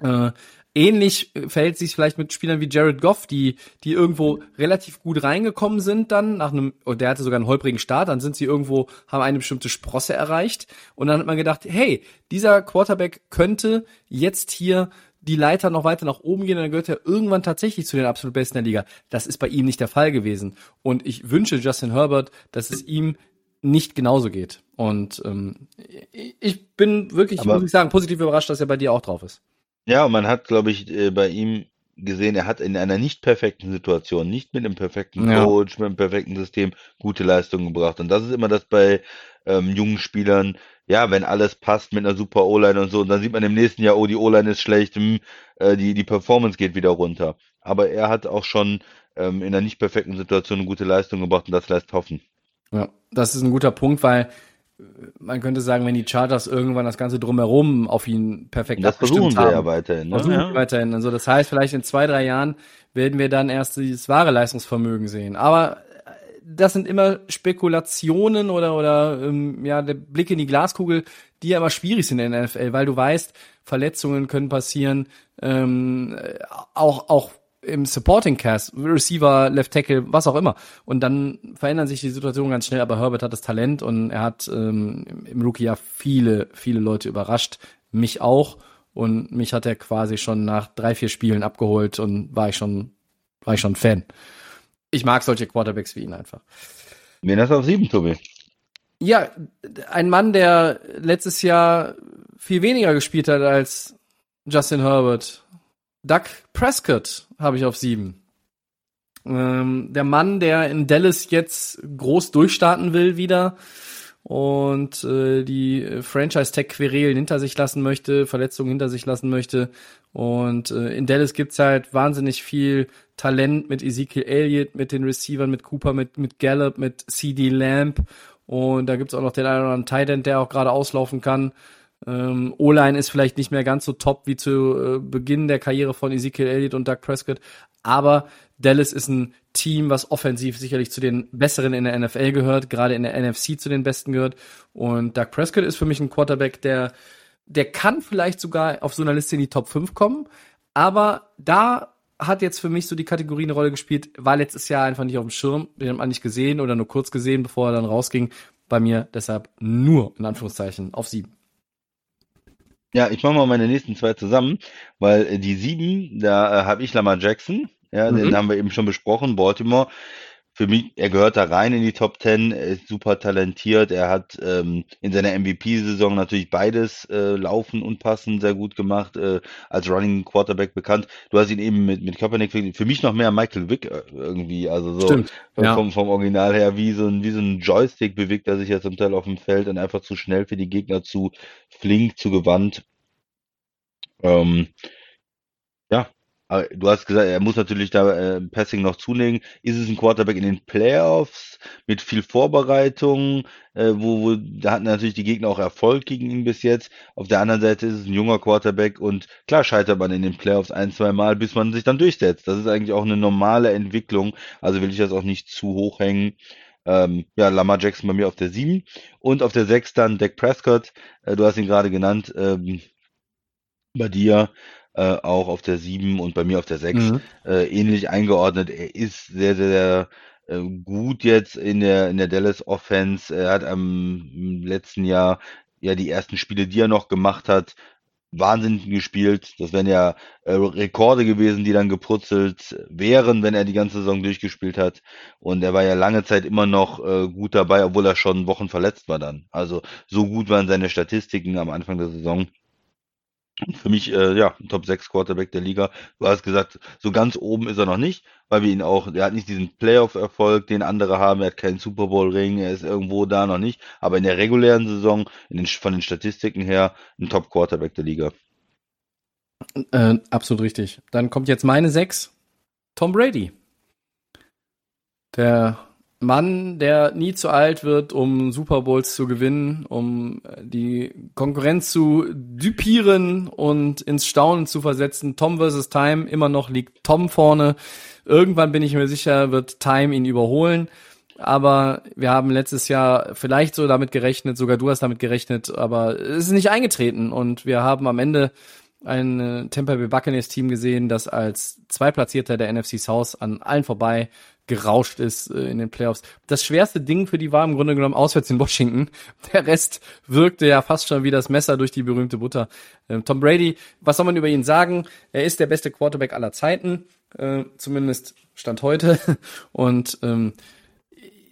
Äh, ähnlich verhält sich vielleicht mit Spielern wie Jared Goff, die, die irgendwo relativ gut reingekommen sind dann, nach einem, und der hatte sogar einen holprigen Start, dann sind sie irgendwo, haben eine bestimmte Sprosse erreicht und dann hat man gedacht, hey, dieser Quarterback könnte jetzt hier die Leiter noch weiter nach oben gehen, dann gehört er irgendwann tatsächlich zu den absolut besten der Liga. Das ist bei ihm nicht der Fall gewesen. Und ich wünsche Justin Herbert, dass es ihm nicht genauso geht. Und ähm, ich bin wirklich, Aber- muss ich sagen, positiv überrascht, dass er bei dir auch drauf ist. Ja, und man hat, glaube ich, äh, bei ihm gesehen, er hat in einer nicht perfekten Situation, nicht mit einem perfekten Ja. Coach, mit einem perfekten System gute Leistungen gebracht. Und das ist immer das bei ähm, jungen Spielern, ja, wenn alles passt mit einer super O-Line und so, und dann sieht man im nächsten Jahr, oh, die O-Line ist schlecht, hm, äh, die, die Performance geht wieder runter. Aber er hat auch schon ähm, in einer nicht perfekten Situation eine gute Leistung gebracht und das lässt hoffen. Ja, das ist ein guter Punkt, weil man könnte sagen, wenn die Chargers irgendwann das Ganze drumherum auf ihn perfekt das abgestimmt versuchen sie haben, ja weiterhin. Ne? versuchen Ja. wir weiterhin. Also das heißt, vielleicht in zwei, drei Jahren werden wir dann erst dieses wahre Leistungsvermögen sehen. Aber äh, das sind immer Spekulationen oder oder ähm, ja der Blick in die Glaskugel, die ja immer schwierig sind in der NFL, weil du weißt, Verletzungen können passieren, ähm, äh, auch auch im Supporting Cast, Receiver, Left Tackle, was auch immer. Und dann verändern sich die Situationen ganz schnell, aber Herbert hat das Talent und er hat ähm, im Rookie-Jahr viele, viele Leute überrascht. Mich auch. Und mich hat er quasi schon nach drei, vier Spielen abgeholt und war ich schon, war ich schon Fan. Ich mag solche Quarterbacks wie ihn einfach. Wen hast du auf sieben, Tobi? Ja, ein Mann, der letztes Jahr viel weniger gespielt hat als Justin Herbert. Doug Prescott habe ich auf sieben. Ähm, der Mann, der in Dallas jetzt groß durchstarten will wieder und äh, die Franchise-Tech-Querelen hinter sich lassen möchte, Verletzungen hinter sich lassen möchte. Und äh, in Dallas gibt's halt wahnsinnig viel Talent mit Ezekiel Elliott, mit den Receivern, mit Cooper, mit, mit Gallup, mit CD Lamb. Und da gibt's auch noch den einen oder anderen Tight End, der auch gerade auslaufen kann. Ähm, O-Line ist vielleicht nicht mehr ganz so top wie zu äh, Beginn der Karriere von Ezekiel Elliott und Doug Prescott, aber Dallas ist ein Team, was offensiv sicherlich zu den besseren in der NFL gehört, gerade in der NFC zu den besten gehört. Und Doug Prescott ist für mich ein Quarterback, der, der kann vielleicht sogar auf so einer Liste in die Top 5 kommen, aber da hat jetzt für mich so die Kategorie eine Rolle gespielt, war letztes Jahr einfach nicht auf dem Schirm, den hat man nicht gesehen oder nur kurz gesehen, bevor er dann rausging. Bei mir deshalb nur, in Anführungszeichen, auf sieben. Ja, ich mache mal meine nächsten zwei zusammen, weil äh, die sieben, da äh, habe ich Lamar Jackson, ja, Mhm. den haben wir eben schon besprochen, Baltimore. Für mich, er gehört da rein in die Top Ten, er ist super talentiert, er hat ähm, in seiner MVP-Saison natürlich beides äh, laufen und passen sehr gut gemacht, äh, als Running Quarterback bekannt. Du hast ihn eben mit, mit Kaepernick, für mich noch mehr Michael Wick äh, irgendwie, also so Stimmt, ja. vom, vom Original her, wie so ein, wie so ein Joystick bewegt er sich ja zum Teil auf dem Feld und einfach zu schnell für die Gegner, zu flink, zu gewandt. Ähm, aber du hast gesagt, er muss natürlich da äh, Passing noch zulegen. Ist es ein Quarterback in den Playoffs mit viel Vorbereitung, äh, wo, wo da hatten natürlich die Gegner auch Erfolg gegen ihn bis jetzt. Auf der anderen Seite ist es ein junger Quarterback und klar scheitert man in den Playoffs ein, zwei Mal, bis man sich dann durchsetzt. Das ist eigentlich auch eine normale Entwicklung. Also will ich das auch nicht zu hoch hängen. Ähm, ja, Lamar Jackson bei mir auf der 7 und auf der 6 dann Dak Prescott. Äh, du hast ihn gerade genannt. Ähm, bei dir äh, auch auf der 7 und bei mir auf der 6 Mhm. äh, ähnlich eingeordnet. Er ist sehr, sehr äh, gut jetzt in der, in der Dallas Offense. Er hat am im letzten Jahr ja die ersten Spiele, die er noch gemacht hat, Wahnsinn gespielt. Das wären ja äh, Rekorde gewesen, die dann geprutzelt wären, wenn er die ganze Saison durchgespielt hat. Und er war ja lange Zeit immer noch äh, gut dabei, obwohl er schon Wochen verletzt war dann. Also so gut waren seine Statistiken am Anfang der Saison. Für mich, äh, ja, Top 6 Quarterback der Liga. Du hast gesagt, so ganz oben ist er noch nicht, weil wir ihn auch, er hat nicht diesen Playoff-Erfolg, den andere haben, er hat keinen Super Bowl-Ring, er ist irgendwo da noch nicht, aber in der regulären Saison, den, von den Statistiken her, ein Top Quarterback der Liga. Äh, absolut richtig. Dann kommt jetzt meine 6. Tom Brady. Der Mann, der nie zu alt wird, um Super Bowls zu gewinnen, um äh, die Konkurrenz zu dupieren und ins Staunen zu versetzen. Tom versus Time, immer noch liegt Tom vorne. Irgendwann bin ich mir sicher, wird Time ihn überholen. Aber wir haben letztes Jahr vielleicht so damit gerechnet, sogar du hast damit gerechnet, aber es ist nicht eingetreten und wir haben am Ende ein äh, Tampa Bay Buccaneers Team gesehen, das als Zweitplatzierter der NFC South an allen vorbei gerauscht ist äh, in den Playoffs. Das schwerste Ding für die war im Grunde genommen auswärts in Washington. Der Rest wirkte ja fast schon wie das Messer durch die berühmte Butter. Ähm, Tom Brady, was soll man über ihn sagen? Er ist der beste Quarterback aller Zeiten, äh, zumindest Stand heute. Und ähm,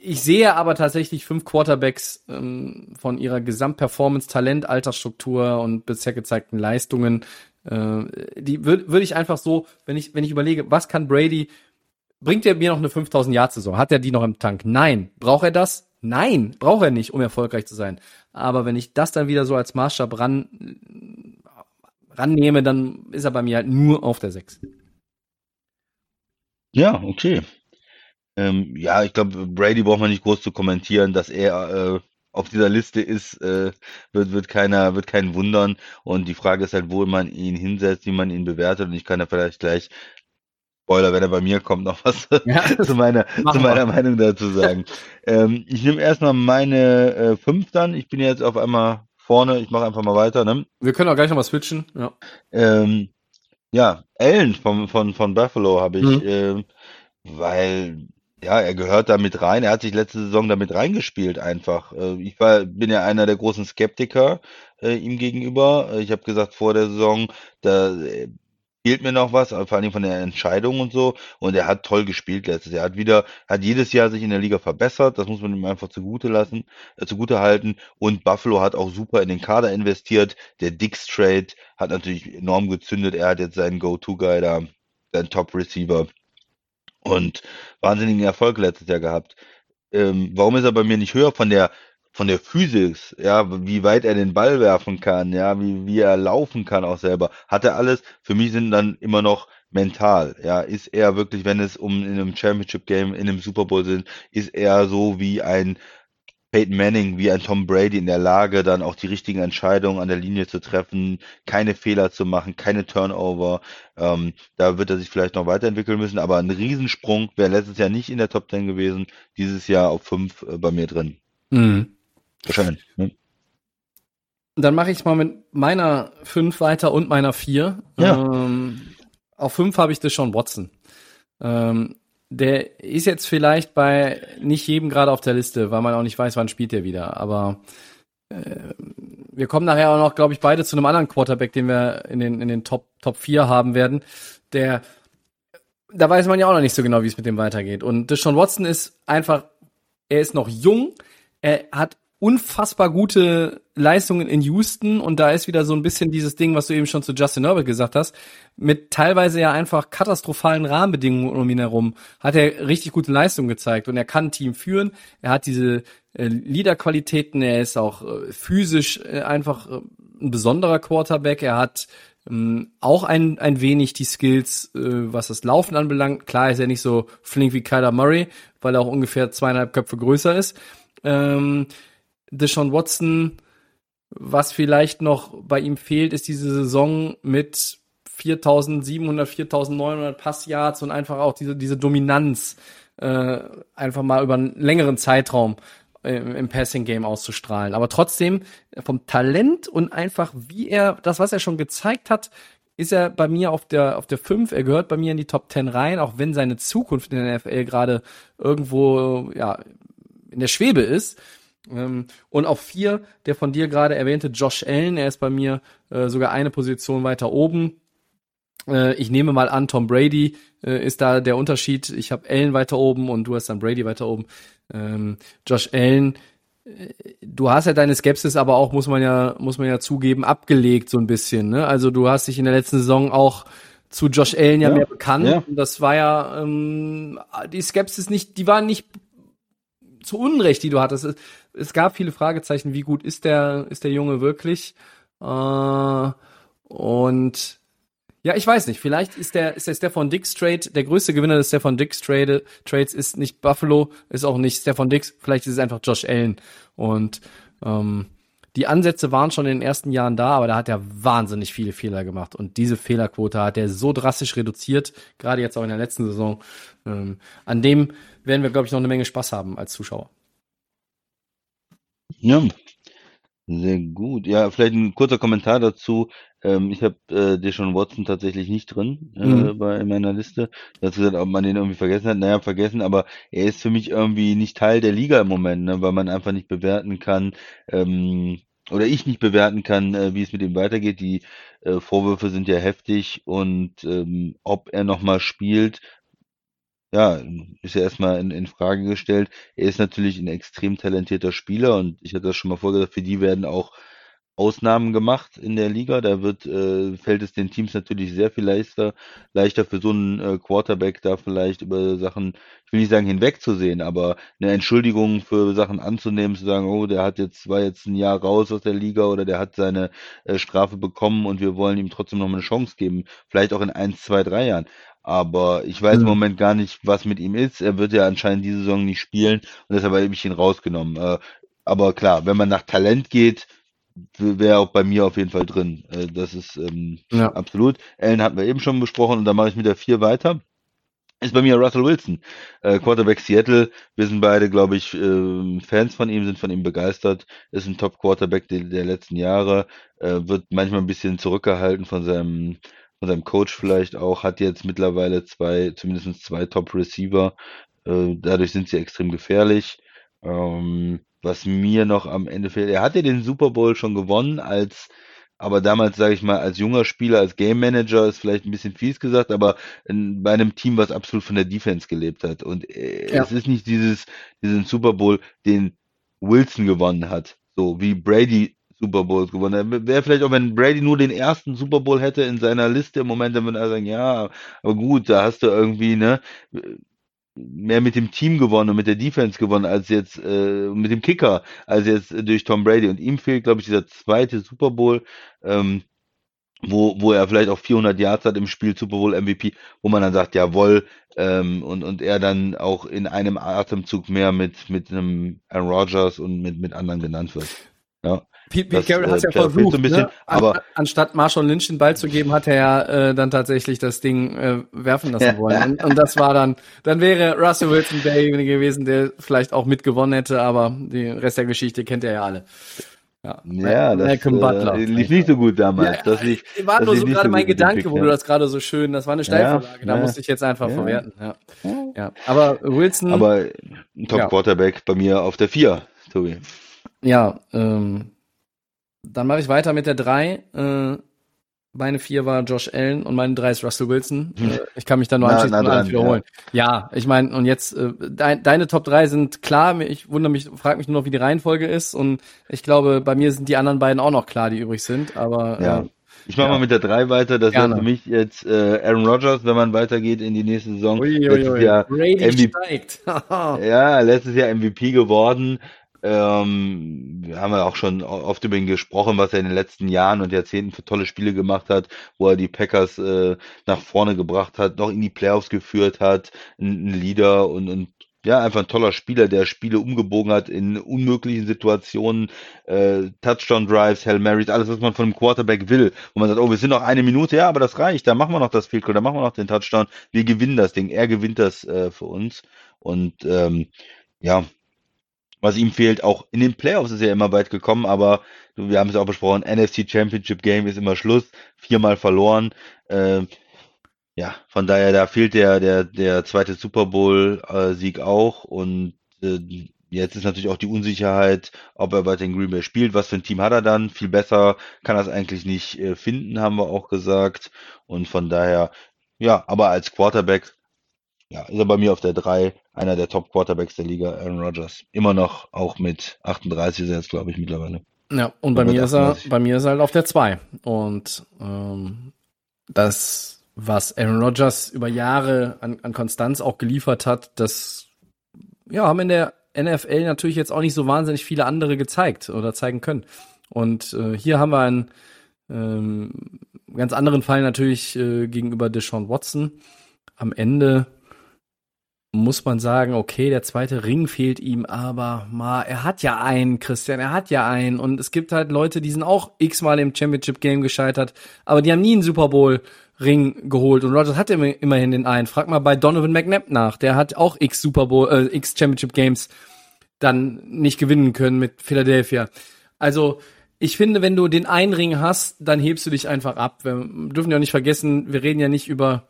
ich sehe aber tatsächlich fünf Quarterbacks ähm, von ihrer Gesamtperformance, Talent, Altersstruktur und bisher gezeigten Leistungen. Äh, die würde würd ich einfach so, wenn ich, wenn ich überlege, was kann Brady, bringt er mir noch eine 5000 Jahr Saison? Hat er die noch im Tank? Nein. Braucht er das? Nein, braucht er nicht, um erfolgreich zu sein. Aber wenn ich das dann wieder so als Maßstab ran, rannehme, dann ist er bei mir halt nur auf der 6. Ja, okay. Ähm, ja, ich glaube, Brady braucht man nicht groß zu kommentieren, dass er äh, auf dieser Liste ist, äh, wird, wird keiner, wird keinen wundern. Und die Frage ist halt, wo man ihn hinsetzt, wie man ihn bewertet. Und ich kann da vielleicht gleich, Spoiler, wenn er bei mir kommt, noch was Ja. zu meiner, zu meiner Meinung dazu sagen. ähm, ich nehme erstmal meine äh, fünf dann. Ich bin jetzt auf einmal vorne. Ich mache einfach mal weiter. Ne? Wir können auch gleich nochmal switchen. Ja. Ähm, ja, Allen von, von, von Buffalo habe ich, Mhm. ähm, weil, ja, er gehört da mit rein. Er hat sich letzte Saison damit reingespielt einfach. Äh, ich war, bin ja einer der großen Skeptiker äh, ihm gegenüber. Äh, Ich habe gesagt vor der Saison, da äh, fehlt mir noch was, vor allem von der Entscheidung und so. Und er hat toll gespielt letztes Jahr. Er hat wieder, hat jedes Jahr sich in der Liga verbessert. Das muss man ihm einfach zugute lassen, äh, zugute halten. Und Buffalo hat auch super in den Kader investiert. Der Dix Trade hat natürlich enorm gezündet. Er hat jetzt seinen Go-To-Guy da, seinen Top-Receiver und wahnsinnigen Erfolg letztes Jahr gehabt. Ähm, warum ist er bei mir nicht höher von der von der Physis, ja, wie weit er den Ball werfen kann, ja, wie, wie er laufen kann auch selber, hat er alles. Für mich sind dann immer noch mental, ja, ist er wirklich, wenn es um in einem Championship Game, in einem Super Bowl sind, ist er so wie ein Peyton Manning, wie ein Tom Brady in der Lage, dann auch die richtigen Entscheidungen an der Linie zu treffen, keine Fehler zu machen, keine Turnover. Ähm, da wird er sich vielleicht noch weiterentwickeln müssen, aber ein Riesensprung wäre letztes Jahr nicht in der Top 10 gewesen, dieses Jahr auf 5 äh, bei mir drin. Mhm. Wahrscheinlich. Ne? Dann mache ich mal mit meiner 5 weiter und meiner 4. Ja. Ähm, auf 5 habe ich Deshaun Watson. Ähm, der ist jetzt vielleicht bei nicht jedem gerade auf der Liste, weil man auch nicht weiß, wann spielt er wieder. Aber äh, wir kommen nachher auch noch, glaube ich, beide zu einem anderen Quarterback, den wir in den, in den Top, Top 4 haben werden, der da weiß man ja auch noch nicht so genau, wie es mit dem weitergeht. Und Deshaun Watson ist einfach, er ist noch jung, er hat unfassbar gute Leistungen in Houston. Und da ist wieder so ein bisschen dieses Ding, was du eben schon zu Justin Herbert gesagt hast, mit teilweise ja einfach katastrophalen Rahmenbedingungen um ihn herum, hat er richtig gute Leistungen gezeigt. Und er kann ein Team führen, er hat diese äh, Leaderqualitäten, er ist auch äh, physisch äh, einfach äh, ein besonderer Quarterback, er hat ähm, auch ein, ein wenig die Skills, äh, was das Laufen anbelangt. Klar ist er nicht so flink wie Kyler Murray, weil er auch ungefähr zweieinhalb Köpfe größer ist. Ähm, Deshaun Watson, was vielleicht noch bei ihm fehlt, ist diese Saison mit 4700, 4900 Passyards und einfach auch diese, diese Dominanz äh, einfach mal über einen längeren Zeitraum im, im Passing Game auszustrahlen. Aber trotzdem vom Talent und einfach wie er das, was er schon gezeigt hat, ist er bei mir auf der auf der 5, er gehört bei mir in die Top 10 rein, auch wenn seine Zukunft in der NFL gerade irgendwo ja in der Schwebe ist. Ähm, und auf vier, der von dir gerade erwähnte Josh Allen, er ist bei mir äh, sogar eine Position weiter oben. Äh, ich nehme mal an, Tom Brady äh, ist da der Unterschied. Ich habe Allen weiter oben und du hast dann Brady weiter oben. Ähm, Josh Allen, äh, du hast ja deine Skepsis, aber auch muss man ja muss man ja zugeben abgelegt so ein bisschen. Ne? Also du hast dich in der letzten Saison auch zu Josh Allen ja, ja mehr bekannt. Ja. Das war ja ähm, die Skepsis nicht, die waren nicht zu Unrecht, die du hattest. Es, gab viele Fragezeichen, wie gut ist der, ist der Junge wirklich? Äh, und ja, ich weiß nicht. Vielleicht ist der, ist der Stefan Dix Trade, der größte Gewinner des Stefan Dix Trade, Trades ist nicht Buffalo, ist auch nicht Stefan Dix, vielleicht ist es einfach Josh Allen. Und ähm, die Ansätze waren schon in den ersten Jahren da, aber da hat er wahnsinnig viele Fehler gemacht. Und diese Fehlerquote hat er so drastisch reduziert, gerade jetzt auch in der letzten Saison. Ähm, an dem werden wir, glaube ich, noch eine Menge Spaß haben als Zuschauer. Ja, sehr gut. Ja, vielleicht ein kurzer Kommentar dazu. Ähm, ich habe äh, Deshaun Watson tatsächlich nicht drin äh, mhm. bei in meiner Liste. Dazu gesagt, ob man den irgendwie vergessen hat. Naja, vergessen, aber er ist für mich irgendwie nicht Teil der Liga im Moment, ne, weil man einfach nicht bewerten kann, ähm, oder ich nicht bewerten kann, äh, wie es mit ihm weitergeht. Die äh, Vorwürfe sind ja heftig und ähm, ob er nochmal spielt, ja, ist ja erstmal in, in Frage gestellt. Er ist natürlich ein extrem talentierter Spieler und ich hatte das schon mal vorgesagt, für die werden auch Ausnahmen gemacht in der Liga. Da wird, äh, fällt es den Teams natürlich sehr viel leichter, leichter für so einen äh, Quarterback da vielleicht über Sachen, ich will nicht sagen hinwegzusehen, aber eine Entschuldigung für Sachen anzunehmen, zu sagen, oh, der hat jetzt, war jetzt ein Jahr raus aus der Liga oder der hat seine äh, Strafe bekommen und wir wollen ihm trotzdem noch mal eine Chance geben. Vielleicht auch in eins, zwei, drei Jahren. Aber ich weiß mhm. im Moment gar nicht, was mit ihm ist. Er wird ja anscheinend diese Saison nicht spielen und deshalb habe ich ihn rausgenommen. Äh, aber klar, wenn man nach Talent geht, wäre auch bei mir auf jeden Fall drin. Äh, das ist ähm, ja. absolut. Allen hatten wir eben schon besprochen und dann mache ich mit der vier weiter. Ist bei mir Russell Wilson, äh, Quarterback Seattle. Wir sind beide, glaube ich, äh, Fans von ihm, sind von ihm begeistert. Ist ein Top-Quarterback der, der, letzten Jahre. Äh, wird manchmal ein bisschen zurückgehalten von seinem, von seinem Coach vielleicht auch. Hat jetzt mittlerweile zwei, zumindest zwei Top-Receiver. Äh, dadurch sind sie extrem gefährlich. Ähm, was mir noch am Ende fehlt, er hat ja den Super Bowl schon gewonnen als aber damals, sage ich mal, als junger Spieler, als Game Manager ist vielleicht ein bisschen fies gesagt, aber in, bei einem Team, was absolut von der Defense gelebt hat. Und äh, ja. es ist nicht dieses, diesen Super Bowl, den Wilson gewonnen hat, so wie Brady Super Bowls gewonnen. Wäre vielleicht auch, wenn Brady nur den ersten Super Bowl hätte in seiner Liste im Moment, dann würde er sagen, ja, aber gut, da hast du irgendwie, ne, mehr mit dem Team gewonnen und mit der Defense gewonnen als jetzt äh, mit dem Kicker als jetzt durch Tom Brady. Und ihm fehlt glaube ich dieser zweite Super Bowl ähm, wo wo er vielleicht auch 400 Yards hat im Spiel Super Bowl MVP wo man dann sagt jawohl ähm, und und er dann auch in einem Atemzug mehr mit mit einem Aaron Rodgers und mit mit anderen genannt wird. Ja Pete, Pete Carroll hat es ja versucht, ein bisschen, ne? aber anstatt Marshall Lynch den Ball zu geben, hat er ja äh, dann tatsächlich das Ding äh, werfen lassen wollen. Und, und, das war dann, dann wäre Russell Wilson derjenige gewesen, der vielleicht auch mitgewonnen hätte, aber den Rest der Geschichte kennt er ja alle. Ja, ja das Butler. Äh, lief nicht so gut damals. Ja, das lief, war das nur so gerade so mein Gedanke, wo du das gerade so schön, das war eine Steilvorlage, ja, da ja, musste ich jetzt einfach verwerten. Ja. ja. Aber Wilson. Aber Top Quarterback bei mir auf der 4, Tobi. Ja, ähm, dann mache ich weiter mit der 3. Äh, meine vier war Josh Allen und meine drei ist Russell Wilson. Äh, ich kann mich da nur anschließen und alles wiederholen. Ja, ich meine, und jetzt, äh, dein, deine Top drei sind klar. Ich wundere mich, frage mich nur noch, wie die Reihenfolge ist. Und ich glaube, bei mir sind die anderen beiden auch noch klar, die übrig sind. Aber Ja. äh, Ich mache Ja. mal mit der 3 weiter. Das wäre für mich jetzt äh, Aaron Rodgers, wenn man weitergeht in die nächste Saison. ui, ui, Letztes. Jahr Brady MVP steigt. Ja, letztes Jahr MVP geworden. Ähm, wir haben ja auch schon oft über ihn gesprochen, was er in den letzten Jahren und Jahrzehnten für tolle Spiele gemacht hat, wo er die Packers äh, nach vorne gebracht hat, noch in die Playoffs geführt hat, ein, ein Leader und, und ja, einfach ein toller Spieler, der Spiele umgebogen hat in unmöglichen Situationen, äh, Touchdown Drives, Hail Marys, alles, was man von einem Quarterback will. Wo man sagt, oh, wir sind noch eine Minute, ja, aber das reicht, da machen wir noch das Field Goal, da machen wir noch den Touchdown. Wir gewinnen das Ding, er gewinnt das äh, für uns. Und ähm, ja, was ihm fehlt, auch in den Playoffs ist er immer weit gekommen, aber wir haben es auch besprochen, NFC Championship Game ist immer Schluss, viermal verloren. Äh, ja, von daher, da fehlt der, der, der zweite Super Bowl-Sieg auch und äh, jetzt ist natürlich auch die Unsicherheit, ob er weiter in Green Bay spielt. Was für ein Team hat er dann? Viel besser kann er es eigentlich nicht äh, finden, haben wir auch gesagt. Und von daher, ja, aber als Quarterback, ja, ist er bei mir auf der 3, einer der Top Quarterbacks der Liga, Aaron Rodgers. Immer noch, auch mit 38 ist er jetzt, glaube ich, mittlerweile. Ja, und bei mir ist er, 38. bei mir ist er halt auf der 2. Und ähm, das, was Aaron Rodgers über Jahre an, an Konstanz auch geliefert hat, das ja, haben in der NFL natürlich jetzt auch nicht so wahnsinnig viele andere gezeigt oder zeigen können. Und äh, hier haben wir einen ähm, ganz anderen Fall natürlich äh, gegenüber Deshaun Watson. Am Ende muss man sagen, okay, der zweite Ring fehlt ihm, aber mal, er hat ja einen, Christian, er hat ja einen. Und es gibt halt Leute, die sind auch x-mal im Championship Game gescheitert, aber die haben nie einen Super Bowl Ring geholt. Und Rogers hat immer, immerhin den einen. Frag mal bei Donovan McNabb nach. Der hat auch x Super Bowl, äh, x Championship Games dann nicht gewinnen können mit Philadelphia. Also, ich finde, wenn du den einen Ring hast, dann hebst du dich einfach ab. Wir dürfen ja nicht vergessen, wir reden ja nicht über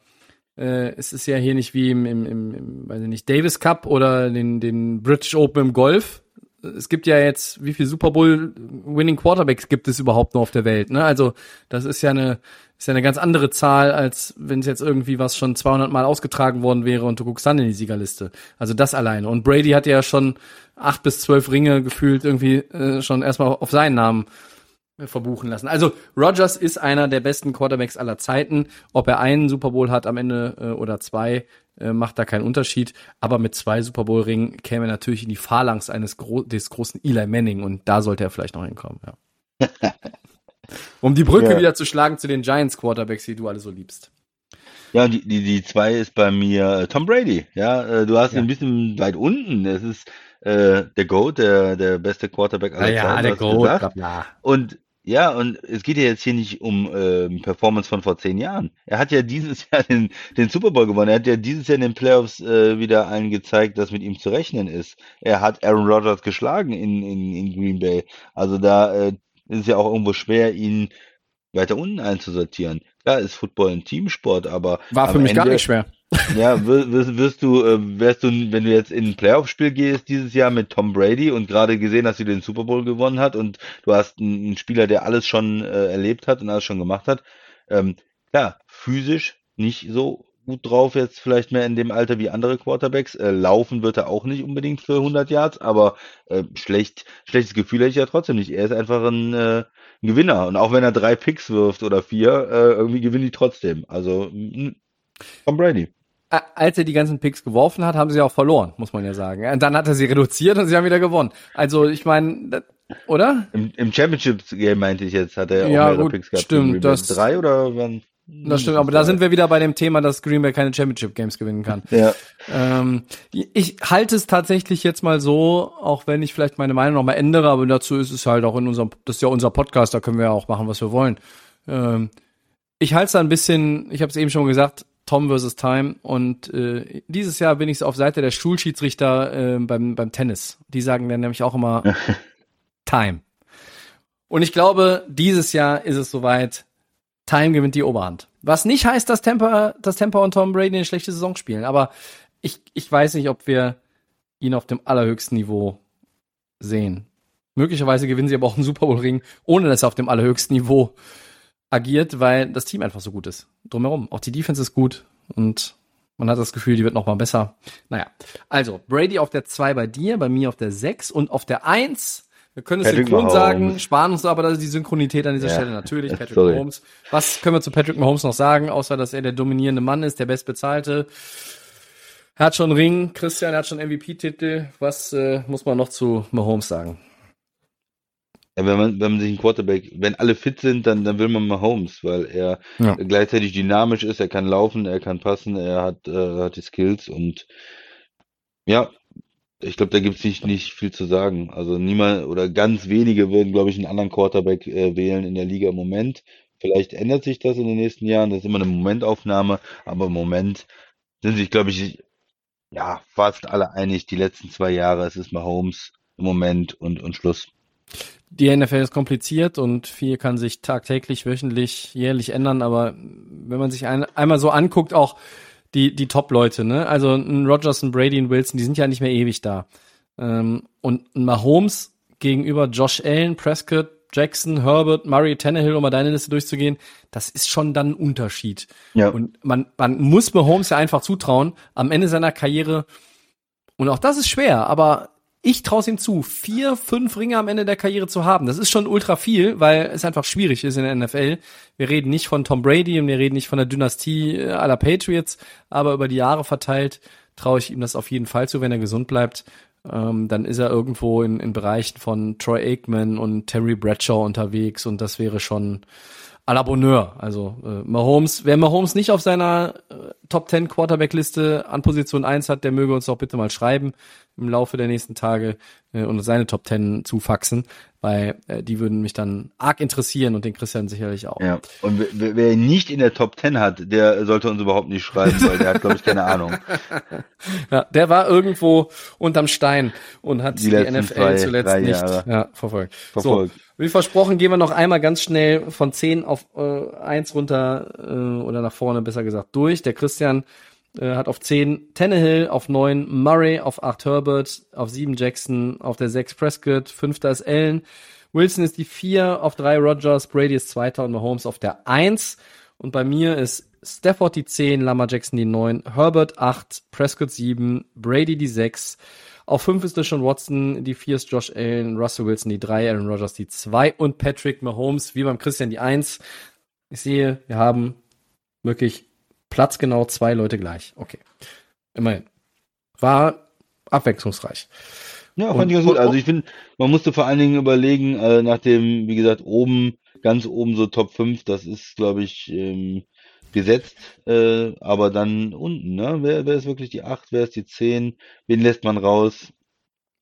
äh, es ist ja hier nicht wie im, im, im, im weiß ich nicht, Davis Cup oder den, den British Open im Golf. Es gibt ja jetzt, wie viel Super Bowl Winning Quarterbacks gibt es überhaupt noch auf der Welt? Ne? Also das ist ja eine ist ja eine ganz andere Zahl, als wenn es jetzt irgendwie was schon 200 Mal ausgetragen worden wäre und du guckst dann in die Siegerliste. Also das alleine. Und Brady hat ja schon acht bis zwölf Ringe gefühlt irgendwie äh, schon erstmal auf seinen Namen verbuchen lassen. Also Rogers ist einer der besten Quarterbacks aller Zeiten. Ob er einen Super Bowl hat am Ende äh, oder zwei, äh, macht da keinen Unterschied. Aber mit zwei Super Bowl Ringen käme er natürlich in die Phalanx eines Gro des großen Eli Manning und da sollte er vielleicht noch hinkommen. Ja. um die Brücke Ja. wieder zu schlagen zu den Giants Quarterbacks, die du alle so liebst. Ja, die, die, die zwei ist bei mir äh, Tom Brady. Ja, äh, du hast ihn Ja. ein bisschen weit unten. Es ist äh, der GOAT, der, der beste Quarterback aller Zeiten. du hast gesagt. bla. Und ja, und es geht ja jetzt hier nicht um ähm, Performance von vor zehn Jahren. Er hat ja dieses Jahr den, den Super Bowl gewonnen. Er hat ja dieses Jahr in den Playoffs äh, wieder allen gezeigt, dass mit ihm zu rechnen ist. Er hat Aaron Rodgers geschlagen in, in, in Green Bay. Also da äh, ist es ja auch irgendwo schwer, ihn weiter unten einzusortieren. Klar ist Football ein Teamsport, aber War für mich gar Ende- nicht schwer. Ja, wirst, wirst, du, äh, wärst du, wenn du jetzt in ein Playoff-Spiel gehst dieses Jahr mit Tom Brady und gerade gesehen hast, wie den Super Bowl gewonnen hat und du hast einen, Spieler, der alles schon äh, erlebt hat und alles schon gemacht hat, ähm, klar, physisch nicht so gut drauf jetzt vielleicht mehr in dem Alter wie andere Quarterbacks. Äh, laufen wird er auch nicht unbedingt für 100 Yards, aber äh, schlecht, schlechtes Gefühl hätte ich ja trotzdem nicht. Er ist einfach ein, äh, ein Gewinner und auch wenn er drei Picks wirft oder vier, äh, irgendwie gewinnt die trotzdem. Also Tom Brady. Als er die ganzen Picks geworfen hat, haben sie auch verloren, muss man ja sagen. Und dann hat er sie reduziert und sie haben wieder gewonnen. Also ich meine, oder? Im, im Championship-Game meinte ich jetzt, hat er auch Ja, mehrere gut, Picks gehabt. stimmt, das- drei oder wann? Das stimmt, aber da sind wir wieder bei dem Thema, dass Green Bay keine Championship Games gewinnen kann. Ja, Ähm, ich halte es tatsächlich jetzt mal so, auch wenn ich vielleicht meine Meinung noch mal ändere, aber dazu ist es halt auch in unserem, das ist ja unser Podcast, da können wir ja auch machen, was wir wollen. Ähm, ich halte es da ein bisschen, ich habe es eben schon gesagt, Tom versus Time und äh, dieses Jahr bin ich auf Seite der Schulschiedsrichter äh, beim, beim Tennis. Die sagen dann nämlich auch immer Time. Und ich glaube, dieses Jahr ist es soweit, Time gewinnt die Oberhand. Was nicht heißt, dass Tampa, dass Tampa und Tom Brady eine schlechte Saison spielen, aber ich, ich weiß nicht, ob wir ihn auf dem allerhöchsten Niveau sehen. Möglicherweise gewinnen sie aber auch einen Super Bowl Ring, ohne dass er auf dem allerhöchsten Niveau agiert, weil das Team einfach so gut ist. Drumherum. Auch die Defense ist gut und man hat das Gefühl, die wird noch mal besser. Naja, also Brady auf der 2 bei dir, bei mir auf der 6 und auf der 1 wir können es Patrick synchron Mahomes. sagen, sparen uns aber die Synchronität an dieser Ja. Stelle natürlich. Patrick Sorry. Mahomes. Was können wir zu Patrick Mahomes noch sagen, außer dass er der dominierende Mann ist, der bestbezahlte? Er hat schon Ring, Christian hat schon MVP-Titel. Was äh, muss man noch zu Mahomes sagen? Ja, wenn man, wenn man sich einen Quarterback, wenn alle fit sind, dann, dann will man Mahomes, weil er Ja. gleichzeitig dynamisch ist, er kann laufen, er kann passen, er hat, äh, hat die Skills und ja, ich glaube, da gibt es nicht, nicht viel zu sagen. Also niemand oder ganz wenige würden, glaube ich, einen anderen Quarterback äh, wählen in der Liga im Moment. Vielleicht ändert sich das in den nächsten Jahren, das ist immer eine Momentaufnahme, aber im Moment sind sich, glaube ich, ja, fast alle einig, die letzten zwei Jahre, es ist Mahomes im Moment und, und Schluss. Die NFL ist kompliziert und viel kann sich tagtäglich, wöchentlich, jährlich ändern, aber wenn man sich ein, einmal so anguckt, auch die, die Top-Leute, ne? Also ein Rogers, ein Brady, ein Wilson, die sind ja nicht mehr ewig da. Ähm, und ein Mahomes gegenüber Josh Allen, Prescott, Jackson, Herbert, Murray, Tannehill, um mal deine Liste durchzugehen, das ist schon dann ein Unterschied. Ja. Und man, man muss Mahomes ja einfach zutrauen, am Ende seiner Karriere, und auch das ist schwer, aber ich traue ihm zu, vier, fünf Ringe am Ende der Karriere zu haben. Das ist schon ultra viel, weil es einfach schwierig ist in der NFL. Wir reden nicht von Tom Brady und wir reden nicht von der Dynastie äh, aller Patriots, aber über die Jahre verteilt traue ich ihm das auf jeden Fall zu, wenn er gesund bleibt. Ähm, dann ist er irgendwo in, in Bereichen von Troy Aikman und Terry Bradshaw unterwegs und das wäre schon à la Bonheur. Also äh, Mahomes, wer Mahomes nicht auf seiner äh, Top 10 Quarterback Liste an Position 1 hat, der möge uns doch bitte mal schreiben im Laufe der nächsten Tage äh, und seine Top 10 zufaxen, weil äh, die würden mich dann arg interessieren und den Christian sicherlich auch. Ja, und wer- wer, ihn nicht in der Top 10 hat, der sollte uns überhaupt nicht schreiben, weil der hat, glaube ich, keine Ahnung. Ja, der war irgendwo unterm Stein und hat Die die, NFL zwei, zuletzt drei nicht ja, verfolgt. Verfolgt. So, wie versprochen, gehen wir noch einmal ganz schnell von 10 auf äh, 1 runter äh, oder nach vorne, besser gesagt, durch. Der Christian äh, hat auf 10 Tannehill, auf 9 Murray, auf 8 Herbert, auf 7 Jackson, auf der 6 Prescott, 5. ist Allen, Wilson ist die 4, auf 3 Rogers, Brady ist 2. und Mahomes auf der 1. Und bei mir ist Stafford die 10, Lamar Jackson die 9, Herbert 8, Prescott 7, Brady die 6. Auf 5 ist Deshaun Watson, die 4 ist Josh Allen, Russell Wilson die 3, Aaron Rodgers die 2 und Patrick Mahomes, wie beim Christian die 1. Ich sehe, wir haben wirklich platzgenau zwei Leute gleich. Okay. Immerhin. War abwechslungsreich. Ja, Und- fand ich ganz gut. Also ich finde, man musste vor allen Dingen überlegen, äh, nach dem, wie gesagt, oben, ganz oben so Top 5, das ist, glaube ich, ähm, gesetzt, äh, aber dann unten, ne? Wer, wer ist wirklich die 8, wer ist die 10, wen lässt man raus?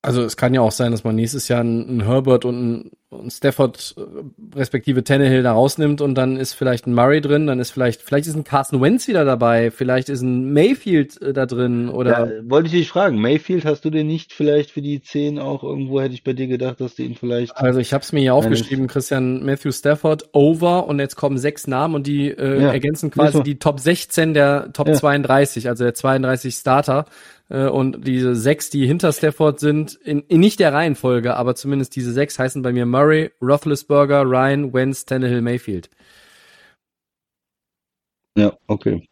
Also es kann ja auch sein, dass man nächstes Jahr einen, Herbert und einen, einen Stafford äh, respektive Tannehill da rausnimmt und dann ist vielleicht ein Murray drin, dann ist vielleicht, vielleicht ist ein Carson Wentz wieder dabei, vielleicht ist ein Mayfield äh, da drin oder Ja, wollte ich dich fragen, Mayfield, hast du den nicht vielleicht für die 10 auch irgendwo, hätte ich bei dir gedacht, dass du ihn vielleicht, Also ich habe es mir hier aufgeschrieben, Christian Matthew Stafford, over und jetzt kommen sechs Namen und die äh, Ja, ergänzen quasi die Top 16 der Top Ja. 32, also der 32 Starter äh, und diese sechs, die hinter Stafford sind, in, in nicht der Reihenfolge, aber zumindest diese sechs heißen bei mir Murray, Roethlisberger, Ryan, Wentz, Tannehill, Mayfield. ja, okay.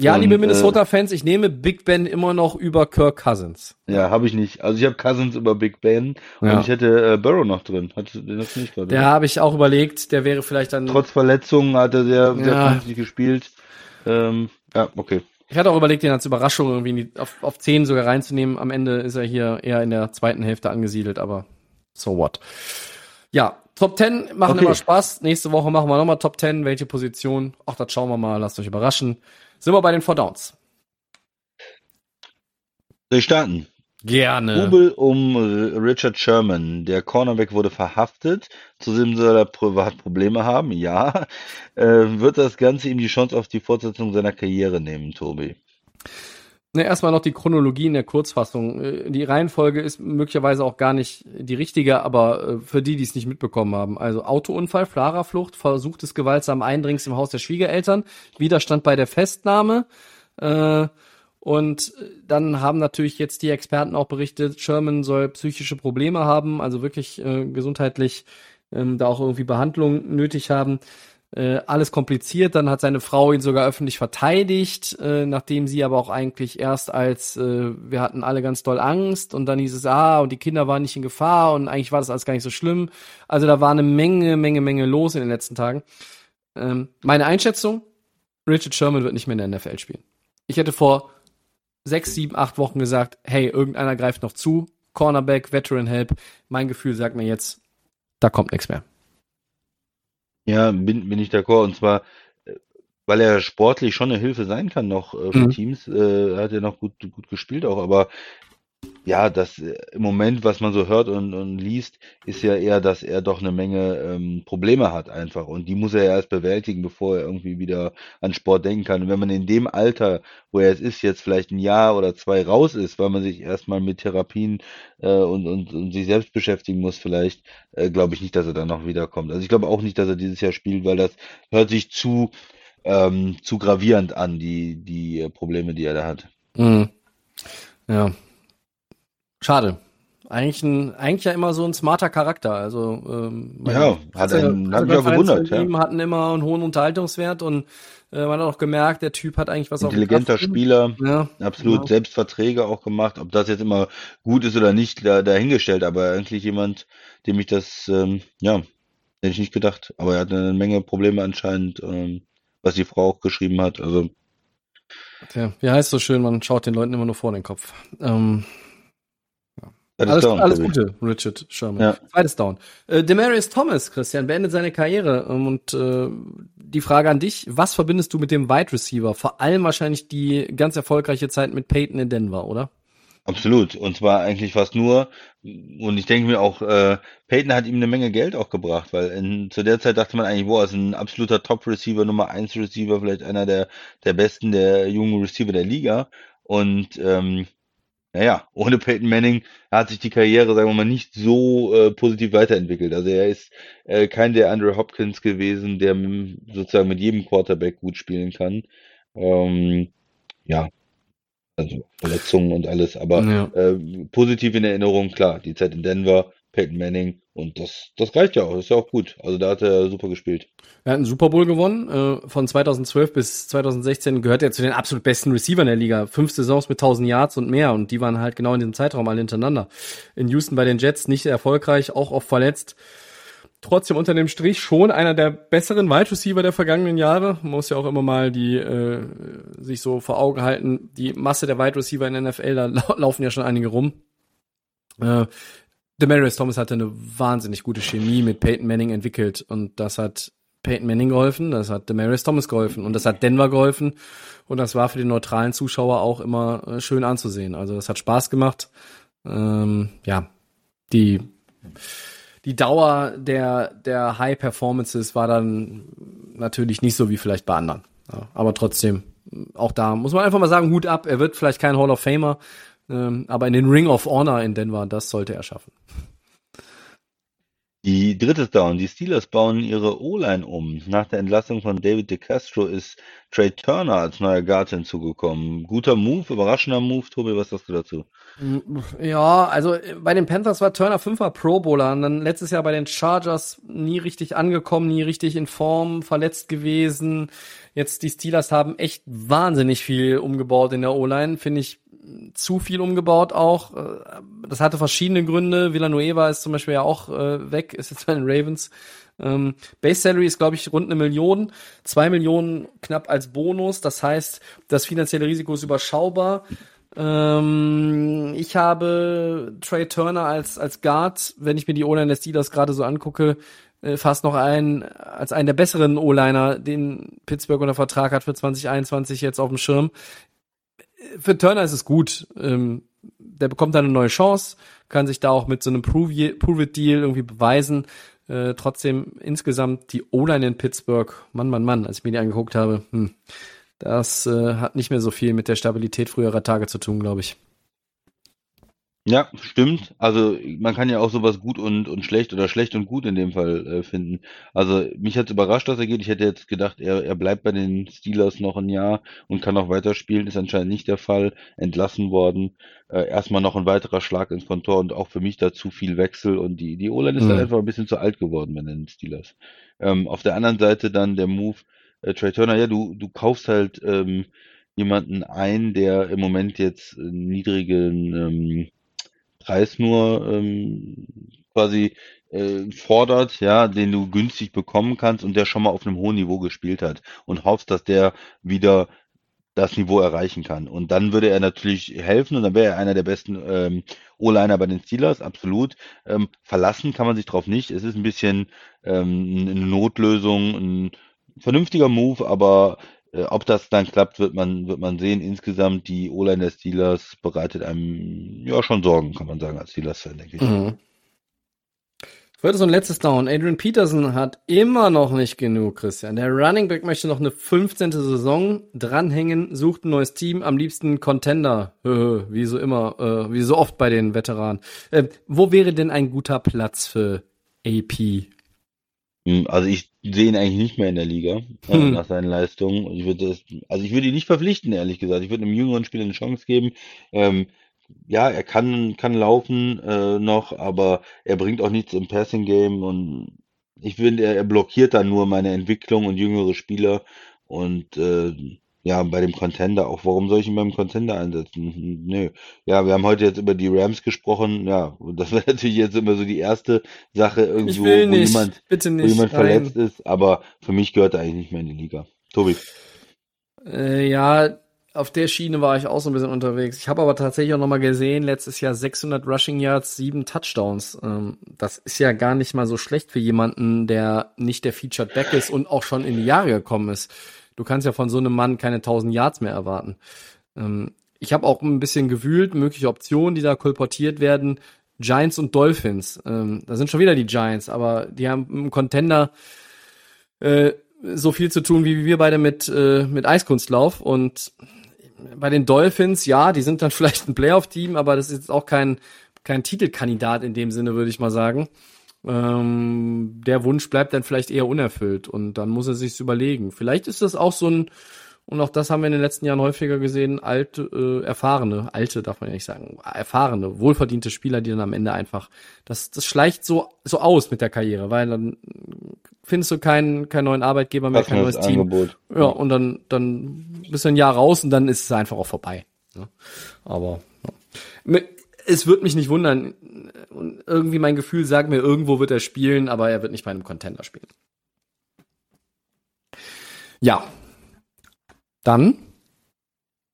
Ja, Und, liebe äh, Minnesota-Fans, ich nehme Big Ben immer noch über Kirk Cousins. Ja, habe ich nicht. Also ich habe Cousins über Big Ben und Ja. ich hätte äh, Burrow noch drin. Du den hast du nicht gerade? Der habe ich auch überlegt, der wäre vielleicht dann Trotz Verletzungen hat er sehr, sehr Ja. gespielt. Ähm, ja, okay. Ich hatte auch überlegt, den als Überraschung irgendwie die, auf, auf 10 sogar reinzunehmen. Am Ende ist er hier eher in der zweiten Hälfte angesiedelt, aber so what. Ja, Top 10 machen Okay. immer Spaß. Nächste Woche machen wir nochmal Top 10. Welche Position? Ach, das schauen wir mal. Lasst euch überraschen. Sind wir bei den Four Downs? Wir starten. Gerne. Jubel um äh, Richard Sherman. Der Cornerback wurde verhaftet. Zudem soll er privat Probleme haben. Ja. Äh, wird das Ganze ihm die Chance auf die Fortsetzung seiner Karriere nehmen, Tobi? Ne, erstmal noch die Chronologie in der Kurzfassung. Äh, Die Reihenfolge ist möglicherweise auch gar nicht die richtige, aber äh, für die, die es nicht mitbekommen haben. Also Autounfall, Fahrerflucht, versuchtes gewaltsam Eindringens im Haus der Schwiegereltern, Widerstand bei der Festnahme. Äh, und dann haben natürlich jetzt die Experten auch berichtet, Sherman soll psychische Probleme haben, also wirklich äh, gesundheitlich ähm, da auch irgendwie Behandlung nötig haben. Äh, alles kompliziert, dann hat seine Frau ihn sogar öffentlich verteidigt, äh, nachdem sie aber auch eigentlich erst als äh, wir hatten alle ganz doll Angst und dann hieß es, ah, und die Kinder waren nicht in Gefahr und eigentlich war das alles gar nicht so schlimm. Also da war eine Menge, Menge, Menge los in den letzten Tagen. Ähm, meine Einschätzung, Richard Sherman wird nicht mehr in der NFL spielen. Ich hätte vor sechs, sieben, acht Wochen gesagt, hey, irgendeiner greift noch zu, Cornerback, Veteran Help. Mein Gefühl sagt mir jetzt, da kommt nichts mehr. Ja, bin, bin ich d'accord. Und zwar, äh, weil er sportlich schon eine Hilfe sein kann noch äh, für Mhm. Teams, äh, hat er noch gut, gut gespielt auch. Aber ja, das äh, im Moment, was man so hört und, und liest, ist ja eher, dass er doch eine Menge ähm, Probleme hat einfach. Und die muss er ja erst bewältigen, bevor er irgendwie wieder an Sport denken kann. Und wenn man in dem Alter, wo er jetzt ist, jetzt vielleicht ein Jahr oder zwei raus ist, weil man sich erstmal mit Therapien äh, und, und, und sich selbst beschäftigen muss, vielleicht, äh, glaube ich nicht, dass er dann noch wiederkommt. Also ich glaube auch nicht, dass er dieses Jahr spielt, weil das hört sich zu, ähm, zu gravierend an, die, die äh, Probleme, die er da hat. Mhm. Ja. Schade. Eigentlich, ein, eigentlich ja immer so ein smarter Charakter. Also ähm, Ja, hat einen- hat mich auch gewundert, ja. hatten immer einen hohen Unterhaltungswert und äh, man hat auch gemerkt, der Typ hat eigentlich was auf Intelligenter Kasten. Spieler. Ja, Absolut Genau. selbst Verträge auch gemacht. Ob das jetzt immer gut ist oder nicht, da, dahingestellt. Aber eigentlich jemand, dem ich das, ähm, ja, hätte ich nicht gedacht. Aber er hat eine Menge Probleme anscheinend, ähm, was die Frau auch geschrieben hat. Also, Tja, wie heißt so schön, man schaut den Leuten immer nur vor den Kopf. Ähm, alles down, alles. Gute, Richard Sherman. Ja. Zweites Down. Äh, Demarius Thomas, Christian, beendet seine Karriere. Ähm, und äh, die Frage an dich, was verbindest du mit dem Wide Receiver? Vor allem wahrscheinlich die ganz erfolgreiche Zeit mit Peyton in Denver, oder? Absolut. Und zwar eigentlich fast nur. Und ich denke mir auch, äh, Peyton hat ihm eine Menge Geld auch gebracht, weil in, zu der Zeit dachte man eigentlich, boah, ist ein absoluter Top-Receiver, Nummer 1 Receiver, vielleicht einer der, der besten der jungen Receiver der Liga. Und ähm, naja, ohne Peyton Manning hat sich die Karriere, sagen wir mal, nicht so äh, positiv weiterentwickelt. Also er ist äh, kein der Andrew Hopkins gewesen, der sozusagen mit jedem Quarterback gut spielen kann. Ähm, ja, also Verletzungen und alles, aber Ja. äh, positiv in Erinnerung, klar, die Zeit in Denver, Peyton Manning und das, das reicht ja auch, das ist ja auch gut. Also da hat er super gespielt. Er hat einen Super Bowl gewonnen. Äh, von 2012 bis 2016 gehört er zu den absolut besten Receivern der Liga. Fünf Saisons mit 1000 Yards und mehr. Und die waren halt genau in diesem Zeitraum alle hintereinander. In Houston bei den Jets nicht erfolgreich, auch oft verletzt. Trotzdem unter dem Strich schon einer der besseren Wide Receiver der vergangenen Jahre. Man muss ja auch immer mal die äh, sich so vor Augen halten. Die Masse der Wide Receiver in der NFL, da lau laufen ja schon einige rum. Äh, Demarius Thomas hatte eine wahnsinnig gute Chemie mit Peyton Manning entwickelt und das hat Peyton Manning geholfen, das hat Demarius Thomas geholfen und das hat Denver geholfen und das war für den neutralen Zuschauer auch immer äh, schön anzusehen. Also das hat Spaß gemacht. Ähm, ja, die die Dauer der der High Performances war dann natürlich nicht so wie vielleicht bei anderen. Ja, aber trotzdem, auch da muss man einfach mal sagen, Hut ab. Er wird vielleicht kein Hall of Famer, ähm, aber in den Ring of Honor in Denver, das sollte er schaffen. Die dritte Down, die Steelers bauen ihre O-Line um. Nach der Entlassung von David DeCastro ist Trey Turner als neuer Guard hinzugekommen. Guter Move, überraschender Move, Tobi, was sagst du dazu? Ja, also äh, bei den Panthers war Turner fünfmal Pro Bowler und dann letztes Jahr bei den Chargers nie richtig angekommen, nie richtig in Form, verletzt gewesen. Jetzt die Steelers haben echt wahnsinnig viel umgebaut in der O-Line, finde ich zu viel umgebaut auch. Äh, Das hatte verschiedene Gründe. Villanueva ist zum Beispiel ja auch äh, weg, ist jetzt bei den Ravens. Ähm, Base Salary ist, glaube ich, rund eine Million. Zwei Millionen knapp als Bonus. Das heißt, das finanzielle Risiko ist überschaubar. Ähm, ich habe Trey Turner als, als Guard, wenn ich mir die O-Line der Steelers gerade so angucke, äh, fast noch einen, als einen der besseren O-Liner, den Pittsburgh unter Vertrag hat für 2021 jetzt auf dem Schirm. Für Turner ist es gut. Ähm, der bekommt da eine neue Chance, kann sich da auch mit so einem Prove-It-Deal irgendwie beweisen. Äh, trotzdem insgesamt die O-Line in Pittsburgh, Mann, Mann, Mann, als ich mir die angeguckt habe, hm, das äh, hat nicht mehr so viel mit der Stabilität früherer Tage zu tun, glaube ich. Ja, stimmt. Also man kann ja auch sowas gut und, und schlecht oder schlecht und gut in dem Fall äh, finden. Also mich hat überrascht, dass er geht. Ich hätte jetzt gedacht, er, er bleibt bei den Steelers noch ein Jahr und kann auch weiterspielen. Ist anscheinend nicht der Fall. Entlassen worden. Äh, erstmal noch ein weiterer Schlag ins Kontor und auch für mich da zu viel Wechsel und die, die O-Line ist mhm. dann einfach ein bisschen zu alt geworden bei den Steelers. Ähm, auf der anderen Seite dann der Move, äh, Trey Turner, ja, du, du kaufst halt ähm, jemanden ein, der im Moment jetzt niedrigen ähm, Preis nur ähm, quasi äh, fordert, ja, den du günstig bekommen kannst und der schon mal auf einem hohen Niveau gespielt hat und hoffst, dass der wieder das Niveau erreichen kann. Und dann würde er natürlich helfen und dann wäre er einer der besten ähm, O-Liner bei den Steelers, absolut. Ähm, verlassen kann man sich drauf nicht. Es ist ein bisschen ähm, eine Notlösung, ein vernünftiger Move, aber ob das dann klappt, wird man, wird man sehen. Insgesamt die O-Line der Steelers bereitet einem ja schon Sorgen, kann man sagen, als Steelers-Fan, denke ich. Mhm. So ein letztes Down. Adrian Peterson hat immer noch nicht genug, Christian. Der Running Back möchte noch eine 15. Saison dranhängen, sucht ein neues Team, am liebsten Contender, wie so immer, äh, wie so oft bei den Veteranen. Äh, wo wäre denn ein guter Platz für AP also ich sehe ihn eigentlich nicht mehr in der Liga äh, hm. nach seinen Leistungen. Ich würde das, also ich würde ihn nicht verpflichten, ehrlich gesagt. Ich würde einem jüngeren Spieler eine Chance geben. Ähm, ja, er kann kann laufen äh, noch, aber er bringt auch nichts im Passing Game und ich finde, er, er blockiert dann nur meine Entwicklung und jüngere Spieler und äh, ja, bei dem Contender auch. Warum soll ich ihn beim Contender einsetzen? Nö. Ja, wir haben heute jetzt über die Rams gesprochen. Ja, das wäre natürlich jetzt immer so die erste Sache irgendwo, wo nicht. jemand, Bitte nicht. wo jemand verletzt ist. Aber für mich gehört er eigentlich nicht mehr in die Liga. Tobi. Äh, ja, auf der Schiene war ich auch so ein bisschen unterwegs. Ich habe aber tatsächlich auch nochmal gesehen, letztes Jahr 600 Rushing Yards, sieben Touchdowns. Ähm, das ist ja gar nicht mal so schlecht für jemanden, der nicht der Featured Back ist und auch schon in die Jahre gekommen ist du kannst ja von so einem Mann keine 1000 Yards mehr erwarten. Ähm, ich habe auch ein bisschen gewühlt, mögliche Optionen, die da kolportiert werden. Giants und Dolphins. Ähm, da sind schon wieder die Giants, aber die haben im Contender äh, so viel zu tun wie wir beide mit, äh, mit Eiskunstlauf. Und bei den Dolphins, ja, die sind dann vielleicht ein Playoff-Team, aber das ist jetzt auch kein, kein Titelkandidat in dem Sinne, würde ich mal sagen ähm, der Wunsch bleibt dann vielleicht eher unerfüllt und dann muss er sich's überlegen. Vielleicht ist das auch so ein, und auch das haben wir in den letzten Jahren häufiger gesehen, alte, äh, erfahrene, alte darf man ja nicht sagen, erfahrene, wohlverdiente Spieler, die dann am Ende einfach, das, das schleicht so, so aus mit der Karriere, weil dann findest du keinen, keinen neuen Arbeitgeber mehr, kein neues Team. Angebot. Ja, und dann, dann bist du ein Jahr raus und dann ist es einfach auch vorbei. Ja. Aber ja es wird mich nicht wundern. Und irgendwie mein Gefühl sagt mir, irgendwo wird er spielen, aber er wird nicht bei einem Contender spielen. Ja. Dann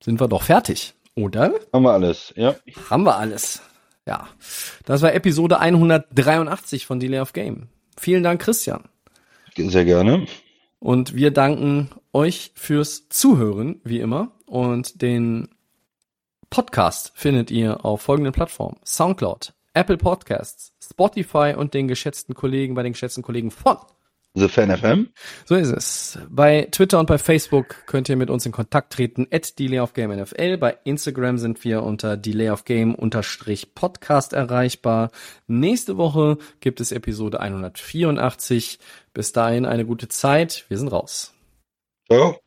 sind wir doch fertig, oder? Haben wir alles, ja. Haben wir alles. Ja. Das war Episode 183 von Delay of Game. Vielen Dank, Christian. Sehr gerne. Und wir danken euch fürs Zuhören, wie immer, und den Podcast findet ihr auf folgenden Plattformen. Soundcloud, Apple Podcasts, Spotify und den geschätzten Kollegen bei den geschätzten Kollegen von The Fan FM. So ist es. Bei Twitter und bei Facebook könnt ihr mit uns in Kontakt treten, at Delay of Game NFL. Bei Instagram sind wir unter Delay of Game unterstrich Podcast erreichbar. Nächste Woche gibt es Episode 184. Bis dahin eine gute Zeit. Wir sind raus. Ciao.